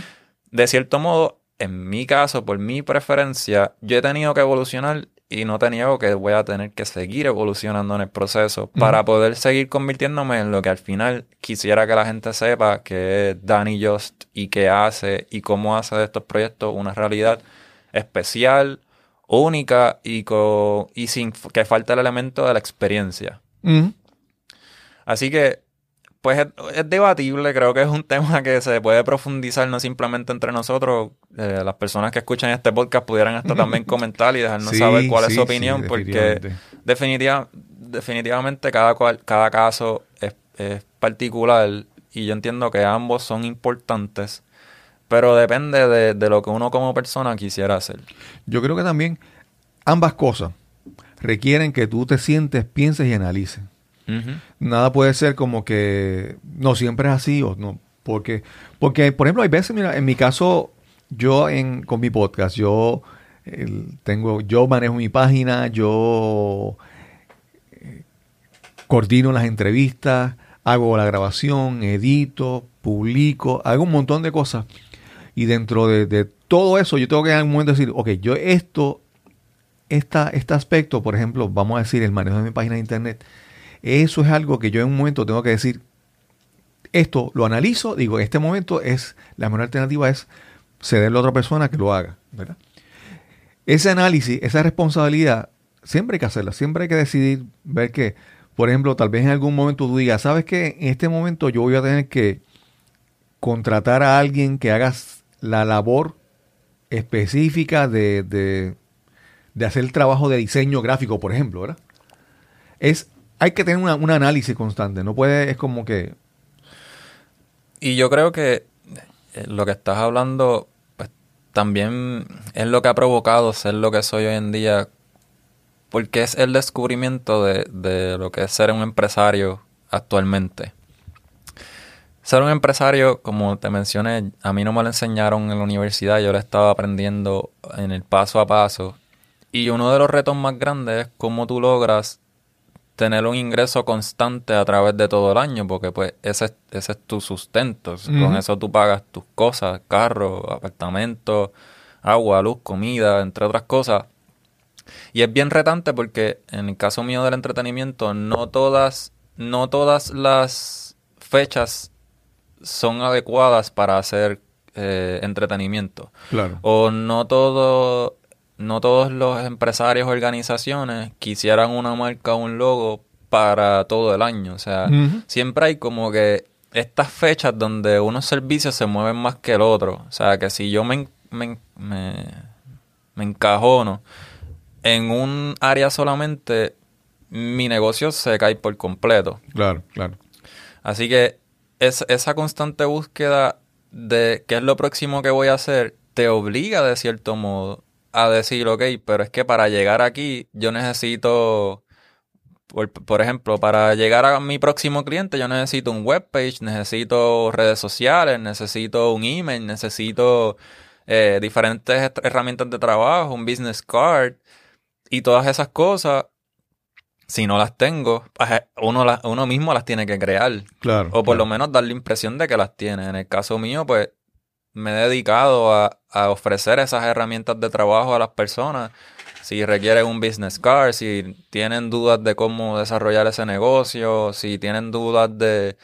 de cierto modo, en mi caso, por mi preferencia, yo he tenido que evolucionar y no te niego que voy a tener que seguir evolucionando en el proceso para poder seguir convirtiéndome en lo que al final quisiera que la gente sepa que es Danny Just y qué hace y cómo hace de estos proyectos una realidad especial, única y, y sin que falte el elemento de la experiencia. Así que, pues es, es debatible, creo que es un tema que se puede profundizar no simplemente entre nosotros, eh, las personas que escuchan este podcast pudieran hasta también comentar y dejarnos Sí, saber cuál es su sí, opinión, porque definitivamente. definitiva- definitivamente cada, cual, cada caso es, es particular y yo entiendo que ambos son importantes, pero depende de, de lo que uno como persona quisiera hacer. Yo creo que también ambas cosas requieren que tú te sientes, pienses y analices. Nada puede ser como que no siempre es así o no. Porque, porque por ejemplo, hay veces, mira, en mi caso, yo en, con mi podcast, yo tengo, yo manejo mi página, yo eh, coordino las entrevistas, hago la grabación, edito, publico, hago un montón de cosas. Y dentro de, de todo eso, yo tengo que en algún momento decir, ok, yo esto, esta, este aspecto, por ejemplo, vamos a decir, el manejo de mi página de internet, eso es algo que yo en un momento tengo que decir, esto lo analizo, digo, en este momento es, la mejor alternativa es cederle a otra persona que lo haga, ¿verdad? Ese análisis, esa responsabilidad, siempre hay que hacerla, siempre hay que decidir, ver que, por ejemplo, tal vez en algún momento tú digas, ¿sabes qué? En este momento yo voy a tener que contratar a alguien que haga la labor específica de, de, de hacer el trabajo de diseño gráfico, por ejemplo, ¿verdad? Es, hay que tener un análisis constante, no puede, es como que, Y yo creo que eh, lo que estás hablando, pues también es lo que ha provocado ser lo que soy hoy en día, porque es el descubrimiento de, de lo que es ser un empresario actualmente. Ser un empresario, como te mencioné, a mí no me lo enseñaron en la universidad, yo lo estaba aprendiendo en el paso a paso. Y uno de los retos más grandes es cómo tú logras tener un ingreso constante a través de todo el año, porque pues ese, es- ese es tu sustento. Con eso tú pagas tus cosas, carro, apartamento, agua, luz, comida, entre otras cosas. Y es bien retante porque en el caso mío del entretenimiento, no todas, no todas las fechas son adecuadas para hacer eh, entretenimiento. claro, O no todo, no todos los empresarios o organizaciones quisieran una marca o un logo para todo el año. O sea, siempre hay como que estas fechas donde unos servicios se mueven más que el otro. O sea, que si yo me, me, me, me encajono en un área solamente, mi negocio se cae por completo. claro, claro. Así que es, esa constante búsqueda de qué es lo próximo que voy a hacer te obliga de cierto modo a decir, ok, pero es que para llegar aquí yo necesito, por, por ejemplo, para llegar a mi próximo cliente yo necesito un webpage, necesito redes sociales, necesito un email, necesito eh, diferentes herramientas de trabajo, un business card y todas esas cosas. Si no las tengo, uno, las- uno mismo las tiene que crear. Claro. O por lo menos dar la impresión de que las tiene. En el caso mío, pues me he dedicado a, a ofrecer esas herramientas de trabajo a las personas. Si requieren un business card, si tienen dudas de cómo desarrollar ese negocio, si tienen dudas de,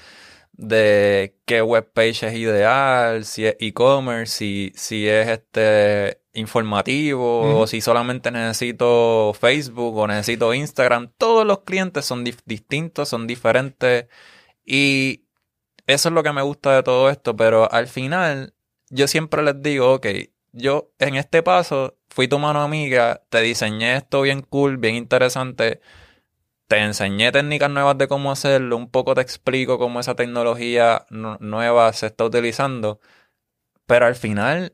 de qué webpage es ideal, si es e-commerce, si, si es este informativo, o si solamente necesito Facebook o necesito Instagram. Todos los clientes son distintos, son diferentes. Y eso es lo que me gusta de todo esto, pero al final yo siempre les digo, ok, yo en este paso fui tu mano amiga, te diseñé esto bien cool, bien interesante, te enseñé técnicas nuevas de cómo hacerlo, un poco te explico cómo esa tecnología nueva se está utilizando, pero al final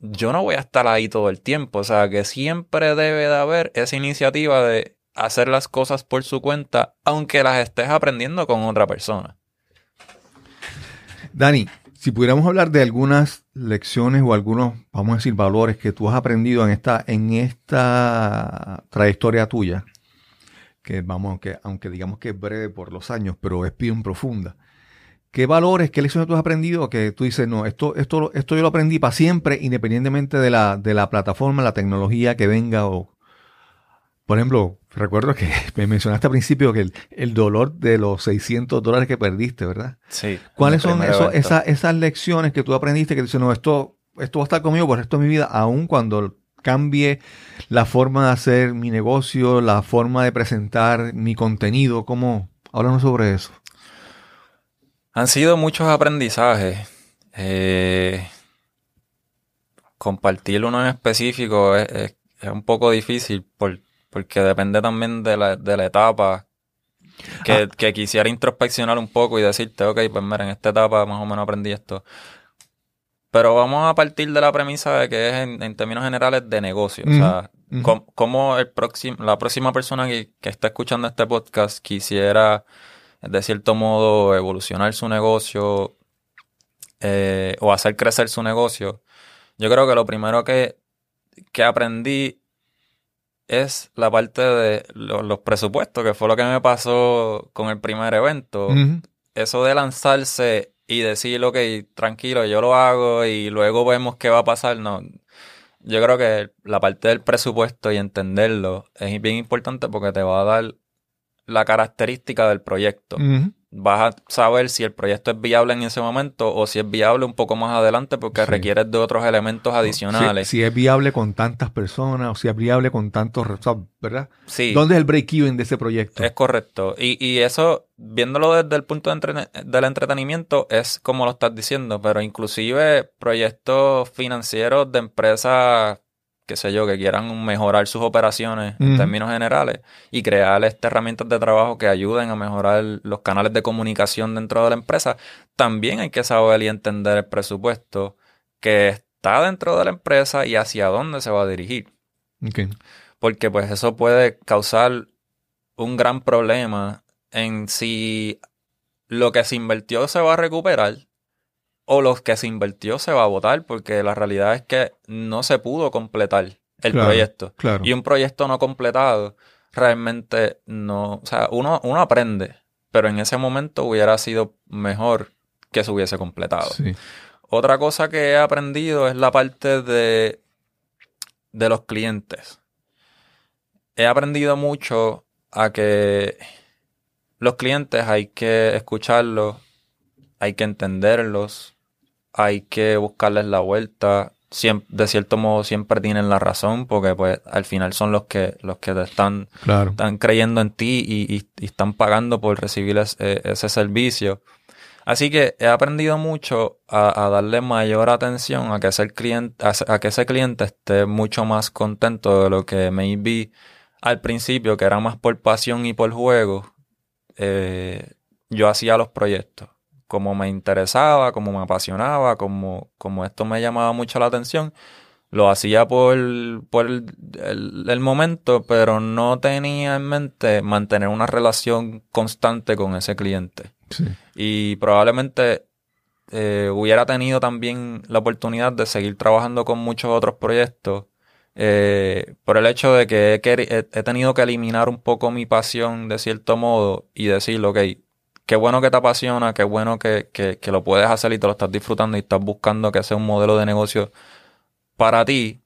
yo no voy a estar ahí todo el tiempo, o sea que siempre debe de haber esa iniciativa de hacer las cosas por su cuenta, aunque las estés aprendiendo con otra persona. Dani, si pudiéramos hablar de algunas lecciones o algunos, vamos a decir, valores que tú has aprendido en esta, en esta trayectoria tuya, que vamos, aunque, aunque digamos que es breve por los años, pero es bien profunda. ¿Qué valores, qué lecciones tú has aprendido que tú dices, no, esto, esto, esto yo lo aprendí para siempre, independientemente de la, de la plataforma, la tecnología que venga o, por ejemplo, recuerdo que me mencionaste al principio que el, dolor de los 600 dólares que perdiste, ¿verdad? Sí. ¿Cuáles son esas, lecciones que tú aprendiste que dices, no, esto, esto va a estar conmigo por el resto de mi vida, aun cuando cambie la forma de hacer mi negocio, la forma de presentar mi contenido? ¿Cómo? Háblanos sobre eso. Han sido muchos aprendizajes. Eh, compartir uno en específico es, un poco difícil porque depende también de la, de la etapa que, ah. que, quisiera introspeccionar un poco y decirte, ok, pues mira, en esta etapa más o menos aprendí esto. Pero vamos a partir de la premisa de que es en, términos generales de negocio. O sea, como el la próxima persona que, que está escuchando este podcast quisiera de cierto modo evolucionar su negocio eh, o hacer crecer su negocio, yo creo que lo primero que, que aprendí es la parte de los presupuestos, que fue lo que me pasó con el primer evento. Eso de lanzarse y decir, ok, tranquilo, yo lo hago y luego vemos qué va a pasar, no. Yo creo que la parte del presupuesto y entenderlo es bien importante porque te va a dar la característica del proyecto. Vas a saber si el proyecto es viable en ese momento o si es viable un poco más adelante porque requiere de otros elementos adicionales. Si, es viable con tantas personas o si es viable con tantos, ¿verdad? Sí. ¿Dónde es el break-even de ese proyecto? Es correcto. Y, y eso, viéndolo desde el punto de del entretenimiento, es como lo estás diciendo, pero inclusive proyectos financieros de empresas qué sé yo, que quieran mejorar sus operaciones en términos generales y crear estas herramientas de trabajo que ayuden a mejorar los canales de comunicación dentro de la empresa, también hay que saber y entender el presupuesto que está dentro de la empresa y hacia dónde se va a dirigir. Porque pues eso puede causar un gran problema en si lo que se invirtió se va a recuperar o los que se invirtió se va a votar, porque la realidad es que no se pudo completar el proyecto. Y un proyecto no completado realmente no, o sea, uno, uno aprende, pero en ese momento hubiera sido mejor que se hubiese completado. Otra cosa que he aprendido es la parte de, de los clientes. He aprendido mucho a que los clientes hay que escucharlos, hay que entenderlos, hay que buscarles la vuelta. de cierto modo siempre tienen la razón porque pues al final son los que los que te están, están creyendo en ti y, están pagando por recibir eh, ese servicio. Así que he aprendido mucho a, darle mayor atención a que, ese cliente, a, que ese cliente esté mucho más contento de lo que maybe al principio, que era más por pasión y por juego, eh, yo hacía los proyectos como me interesaba, como me apasionaba, como, como esto me llamaba mucho la atención, lo hacía por, por el, momento, pero no tenía en mente mantener una relación constante con ese cliente. Y probablemente eh, hubiera tenido también la oportunidad de seguir trabajando con muchos otros proyectos. Eh, por el hecho de que he, he, tenido que eliminar un poco mi pasión de cierto modo y decir, ok, qué bueno que te apasiona, qué bueno que, lo puedes hacer y te lo estás disfrutando y estás buscando que sea un modelo de negocio para ti,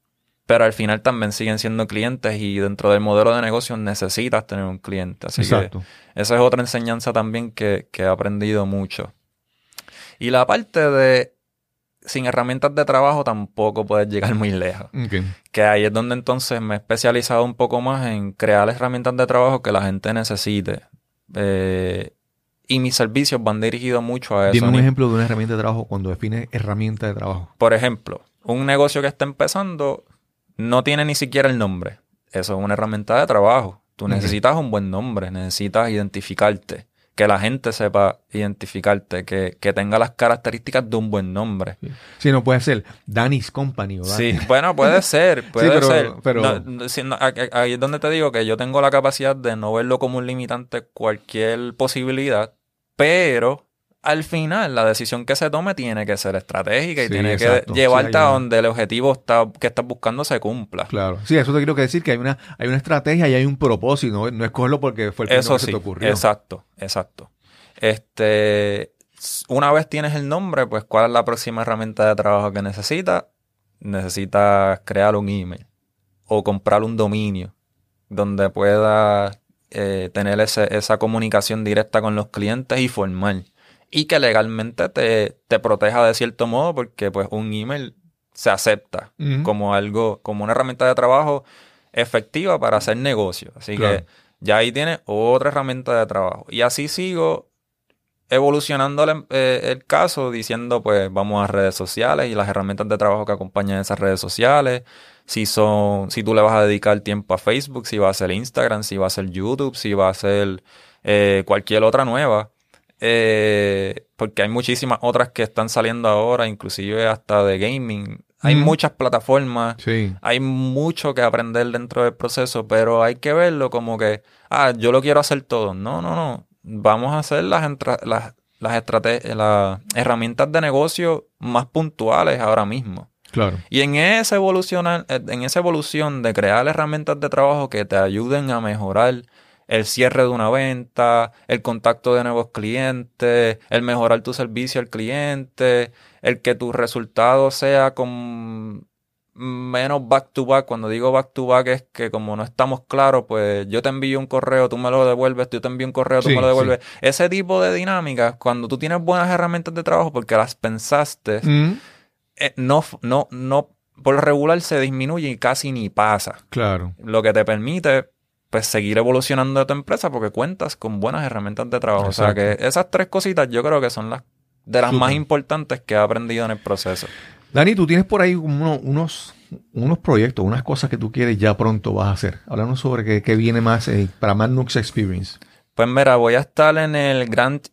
pero al final también siguen siendo clientes y dentro del modelo de negocio necesitas tener un cliente. Así Exacto. que esa es otra enseñanza también que, he aprendido mucho. Y la parte de sin herramientas de trabajo tampoco puedes llegar muy lejos. Que ahí es donde entonces me he especializado un poco más en crear herramientas de trabajo que la gente necesite. Eh, y mis servicios van dirigidos mucho a eso. Dime un ejemplo de una herramienta de trabajo cuando define herramienta de trabajo. Por ejemplo, un negocio que está empezando no tiene ni siquiera el nombre. Eso es una herramienta de trabajo. Tú necesitas un buen nombre, necesitas identificarte, que la gente sepa identificarte, que, que tenga las características de un buen nombre. Sí, no puede ser Danny's Company o Sí, bueno, puede ser, puede ser. ahí es donde te digo que yo tengo la capacidad de no verlo como un limitante cualquier posibilidad, pero al final la decisión que se tome tiene que ser estratégica y tiene que llevarte a donde el objetivo está, que estás buscando se cumpla. Claro. Sí, eso te quiero decir que hay una, hay una estrategia y hay un propósito, no, es cogerlo porque fue el primero que se te ocurrió. Exacto, exacto. Este, una vez tienes el nombre, pues ¿cuál es la próxima herramienta de trabajo que necesitas? Necesitas crear un email o comprar un dominio donde puedas eh, tener esa comunicación directa con los clientes y formar y que legalmente te, te, proteja de cierto modo porque pues un email se acepta como algo, como una herramienta de trabajo efectiva para hacer negocio. Así que ya ahí tienes otra herramienta de trabajo. Y así sigo evolucionando el, eh, el, caso diciendo pues vamos a redes sociales y las herramientas de trabajo que acompañan esas redes sociales. Si son, si tú le vas a dedicar tiempo a Facebook, si va a ser Instagram, si va a ser YouTube, si va a ser eh, cualquier otra nueva. Eh, porque hay muchísimas otras que están saliendo ahora, inclusive hasta de gaming. Hay muchas plataformas, hay mucho que aprender dentro del proceso, pero hay que verlo como que, ah, yo lo quiero hacer todo. No, no, no. Vamos a hacer las, las, las, las herramientas de negocio más puntuales ahora mismo. Claro. Y en esa, evolución, en esa evolución de crear herramientas de trabajo que te ayuden a mejorar el cierre de una venta, el contacto de nuevos clientes, el mejorar tu servicio al cliente, el que tu resultado sea con menos back to back. Cuando digo back to back es que como no estamos claros, pues yo te envío un correo, tú me lo devuelves, yo te envío un correo, tú me lo devuelves. Ese tipo de dinámicas, cuando tú tienes buenas herramientas de trabajo porque las pensaste, mm. Eh, no, no, no, por regular se disminuye y casi ni pasa. Claro. Lo que te permite pues seguir evolucionando de tu empresa porque cuentas con buenas herramientas de trabajo. O sea que esas tres cositas yo creo que son las de las más importantes que he aprendido en el proceso. Dani, tú tienes por ahí unos, unos proyectos, unas cosas que tú quieres ya pronto vas a hacer. Háblanos sobre qué, viene más eh, para Magnux Experience. Pues mira, voy a estar en el Grand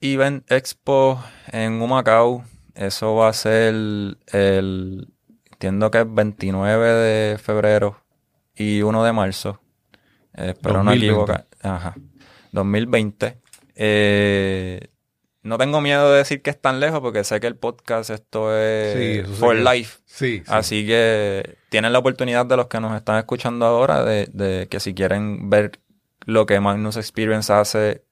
Event Expo en Humacao. Eso va a ser el, entiendo que es 29 de febrero y 1 de marzo. Eh, espero no equivocar. Ajá. 2020. Eh, no tengo miedo de decir que es tan lejos porque sé que el podcast esto es for life. Sí, Así que tienen la oportunidad de los que nos están escuchando ahora de, que si quieren ver lo que Magnus Experience hace,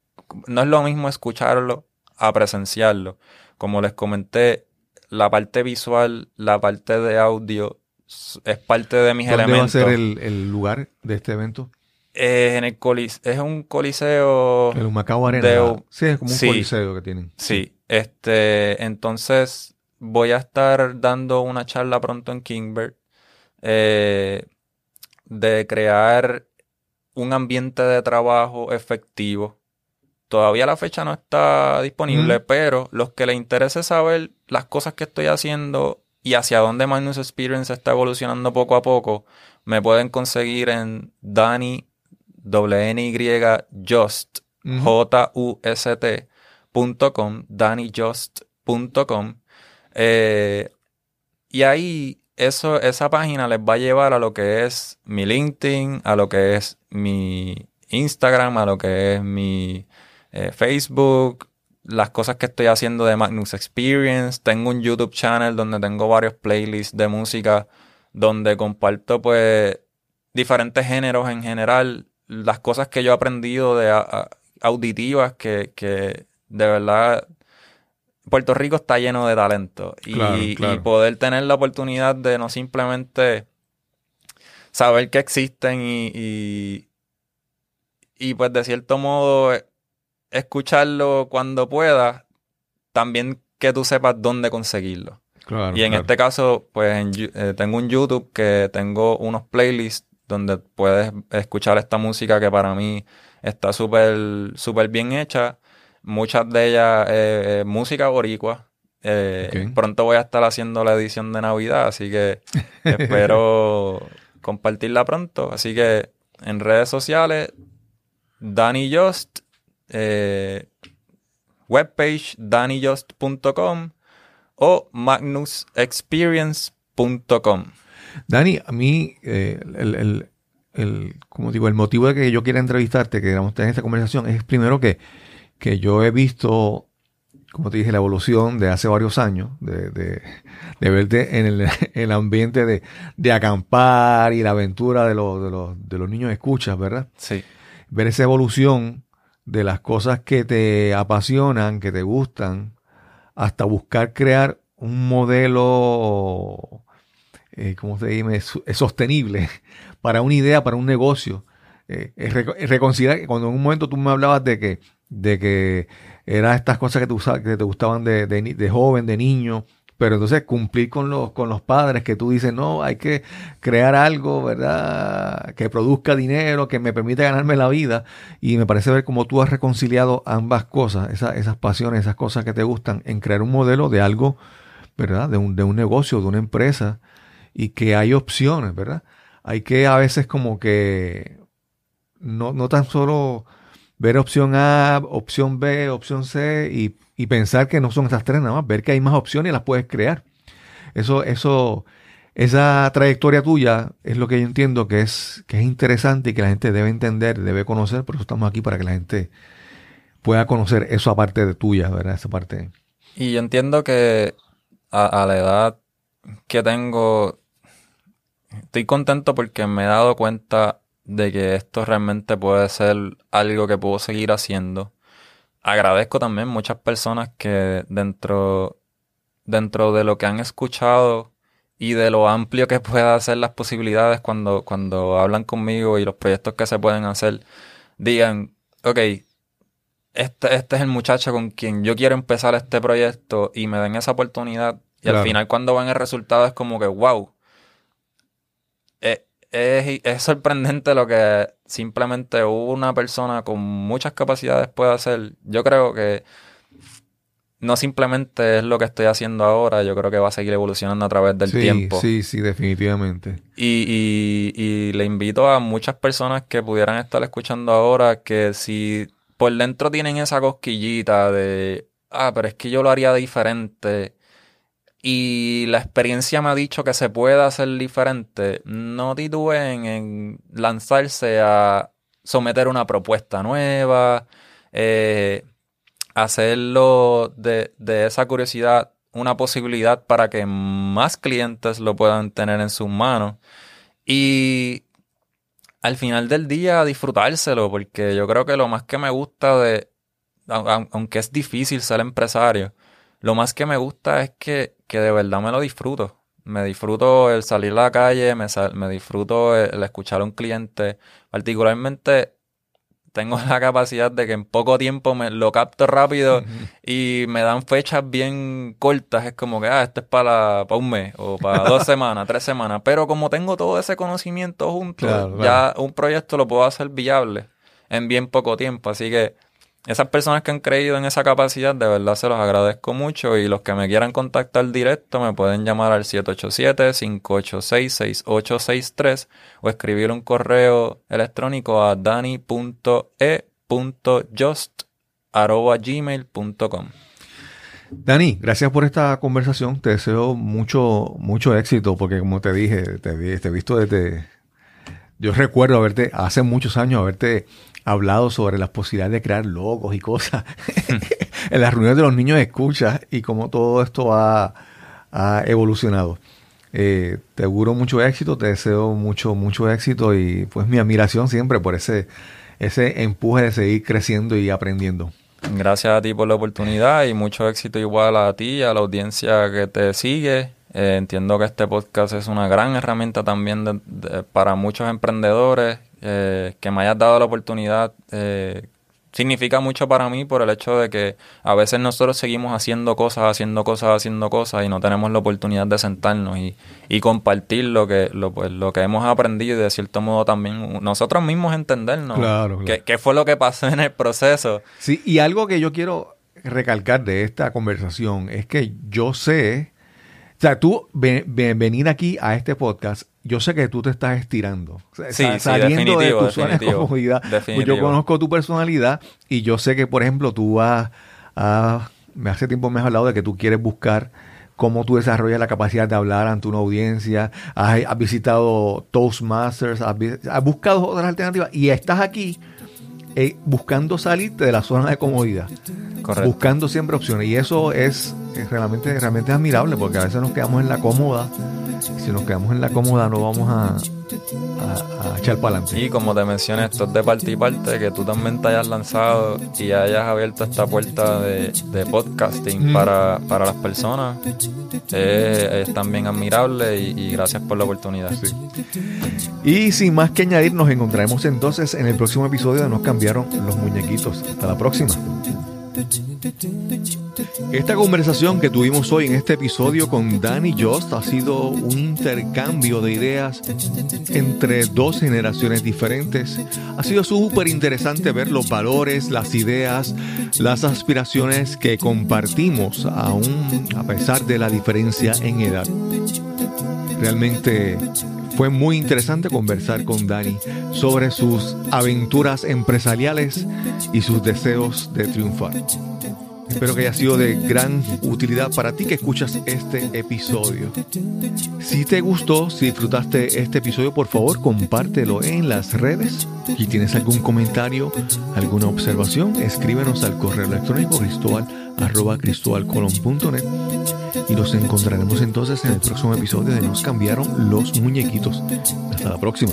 no es lo mismo escucharlo a presenciarlo. Como les comenté, la parte visual, la parte de audio es parte de mis ¿Dónde elementos. va a ser el, el lugar de este evento? Eh, en el es un coliseo. El Humacao Arena. sí, es como un coliseo que tienen. Sí. Este, entonces voy a estar dando una charla pronto en Kingbird eh, de crear un ambiente de trabajo efectivo. Todavía la fecha no está disponible, pero los que les interese saber las cosas que estoy haciendo y hacia dónde Magnus Experience está evolucionando poco a poco, me pueden conseguir en Dani WNY Just, J-U-S-T, .com, DannyJust.com. Eh, y ahí eso, esa página les va a llevar a lo que es mi LinkedIn, a lo que es mi Instagram, a lo que es mi eh, Facebook, las cosas que estoy haciendo de Magnus Experience. Tengo un YouTube channel donde tengo varios playlists de música donde comparto pues diferentes géneros en general. Las cosas que yo he aprendido de auditivas que, de verdad Puerto Rico está lleno de talento. Y, poder tener la oportunidad de no simplemente saber que existen y, y, pues de cierto modo escucharlo cuando pueda, también que tú sepas dónde conseguirlo. y en este caso, pues eh, tengo un YouTube que tengo unos playlists donde puedes escuchar esta música que para mí está súper súper bien hecha. Muchas de ellas eh, música boricua Eh, pronto voy a estar haciendo la edición de Navidad, así que espero compartirla pronto. Así que en redes sociales, Danny Just, eh, webpage dannyjust.com o magnusexperience.com. Dani, a mí eh, el, como digo, el motivo de que yo quiera entrevistarte, que queramos tener esta conversación, es primero que, que yo he visto, como te dije, la evolución de hace varios años, de, de, verte en el, ambiente de, de, acampar y la aventura de, los, de, los, de los niños escuchas, ¿verdad? Sí. Ver esa evolución de las cosas que te apasionan, que te gustan, hasta buscar crear un modelo, eh, ¿cómo se dice? Sostenible para una idea, para un negocio. Eh, que cuando en un momento tú me hablabas de que, de que eran estas cosas que te, que te gustaban de, de joven, de niño, pero entonces cumplir con los, con los padres que tú dices, no, hay que crear algo, ¿verdad? Que produzca dinero, que me permita ganarme la vida. Y me parece ver cómo tú has reconciliado ambas cosas, esas pasiones, esas cosas que te gustan, en crear un modelo de algo, ¿verdad? De un, de un negocio, de una empresa, y que hay opciones, ¿verdad? Hay que a veces como que no, no tan solo ver opción A, opción B, opción C y y pensar que no son estas tres nada más, ver que hay más opciones y las puedes crear. Eso, eso, esa trayectoria tuya es lo que yo entiendo que es, que es interesante y que la gente debe entender, debe conocer, por eso estamos aquí para que la gente pueda conocer eso aparte de tuya, ¿verdad? Esa parte. Y yo entiendo que a la edad que tengo, estoy contento porque me he dado cuenta de que esto realmente puede ser algo que puedo seguir haciendo agradezco también muchas personas que dentro, dentro de lo que han escuchado y de lo amplio que pueda ser las posibilidades cuando, cuando hablan conmigo y los proyectos que se pueden hacer, digan, ok, este, este es el muchacho con quien yo quiero empezar este proyecto y me den esa oportunidad. Y al final cuando ven el resultado es como que, wow, es, sorprendente lo que simplemente una persona con muchas capacidades puede hacer. Yo creo que no simplemente es lo que estoy haciendo ahora, yo creo que va a seguir evolucionando a través del tiempo. Sí, sí, definitivamente. Y, y, y le invito a muchas personas que pudieran estar escuchando ahora que si por dentro tienen esa cosquillita de, ah, pero es que yo lo haría diferente y la experiencia me ha dicho que se puede hacer diferente, no titubeen en lanzarse a someter una propuesta nueva, eh, hacerlo de, de esa curiosidad una posibilidad para que más clientes lo puedan tener en sus manos y al final del día disfrutárselo, porque yo creo que lo más que me gusta de, aunque es difícil ser empresario, lo más que me gusta es que, de verdad me lo disfruto. Me disfruto el salir a la calle, me, me disfruto el, escuchar a un cliente. Particularmente tengo la capacidad de que en poco tiempo me lo capto rápido y me dan fechas bien cortas. Es como que, ah, esto es para, para un mes o para dos semanas, tres semanas. Pero como tengo todo ese conocimiento junto, ya un proyecto lo puedo hacer viable en bien poco tiempo. Así que esas personas que han creído en esa capacidad, de verdad se los agradezco mucho y los que me quieran contactar directo me pueden llamar al 787-586-6863 o escribir un correo electrónico a dani.e.just.gmail.com Dani, gracias por esta conversación. Te deseo mucho, mucho éxito porque como te dije, te, he visto desde... Yo recuerdo haberte, hace muchos años, haberte hablado sobre las posibilidades de crear logos y cosas en las reuniones de los niños escucha y cómo todo esto ha, evolucionado. Eh, te auguro mucho éxito, te deseo mucho, mucho éxito y pues mi admiración siempre por ese, ese empuje de seguir creciendo y aprendiendo. Gracias a ti por la oportunidad y mucho éxito igual a ti y a la audiencia que te sigue. Eh, entiendo que este podcast es una gran herramienta también para muchos emprendedores eh, que me hayas dado la oportunidad eh, significa mucho para mí por el hecho de que a veces nosotros seguimos haciendo cosas, haciendo cosas, haciendo cosas y no tenemos la oportunidad de sentarnos y, y compartir lo que, lo, pues, lo que hemos aprendido y de cierto modo también nosotros mismos entendernos claro, Qué, qué fue lo que pasó en el proceso. Sí, y algo que yo quiero recalcar de esta conversación es que yo sé, o sea, tú venir aquí a este podcast, yo sé que tú te estás estirando. Sí, saliendo de tu zona de comodidad. Pues yo conozco tu personalidad y yo sé que, por ejemplo, tú has, me hace tiempo me has hablado de que tú quieres buscar cómo tú desarrollas la capacidad de hablar ante una audiencia, has, visitado Toastmasters, has, buscado otras alternativas y estás aquí eh, buscando salirte de la zona de comodidad. Buscando siempre opciones. Y eso es, realmente, realmente admirable porque a veces nos quedamos en la cómoda. Y si nos quedamos en la cómoda no vamos a, a, echar para adelante. Y como te mencioné, esto es de parte y parte, que tú también te hayas lanzado y hayas abierto esta puerta de, podcasting para, las personas. Es, también admirable y, gracias por la oportunidad. Y sin más que añadir, nos encontraremos entonces en el próximo episodio de Nos cambiaron los muñequitos. Hasta la próxima. Esta conversación que tuvimos hoy en este episodio con Danny Jost ha sido un intercambio de ideas entre dos generaciones diferentes. Ha sido súper interesante ver los valores, las ideas, las aspiraciones que compartimos aún a pesar de la diferencia en edad. Realmente fue muy interesante conversar con Dani sobre sus aventuras empresariales y sus deseos de triunfar. Espero que haya sido de gran utilidad para ti que escuchas este episodio. Si te gustó, si disfrutaste este episodio, por favor compártelo en las redes. Si tienes algún comentario, alguna observación, escríbenos al correo electrónico cristóbal y nos encontraremos entonces en el próximo episodio de Nos cambiaron los muñequitos. Hasta la próxima.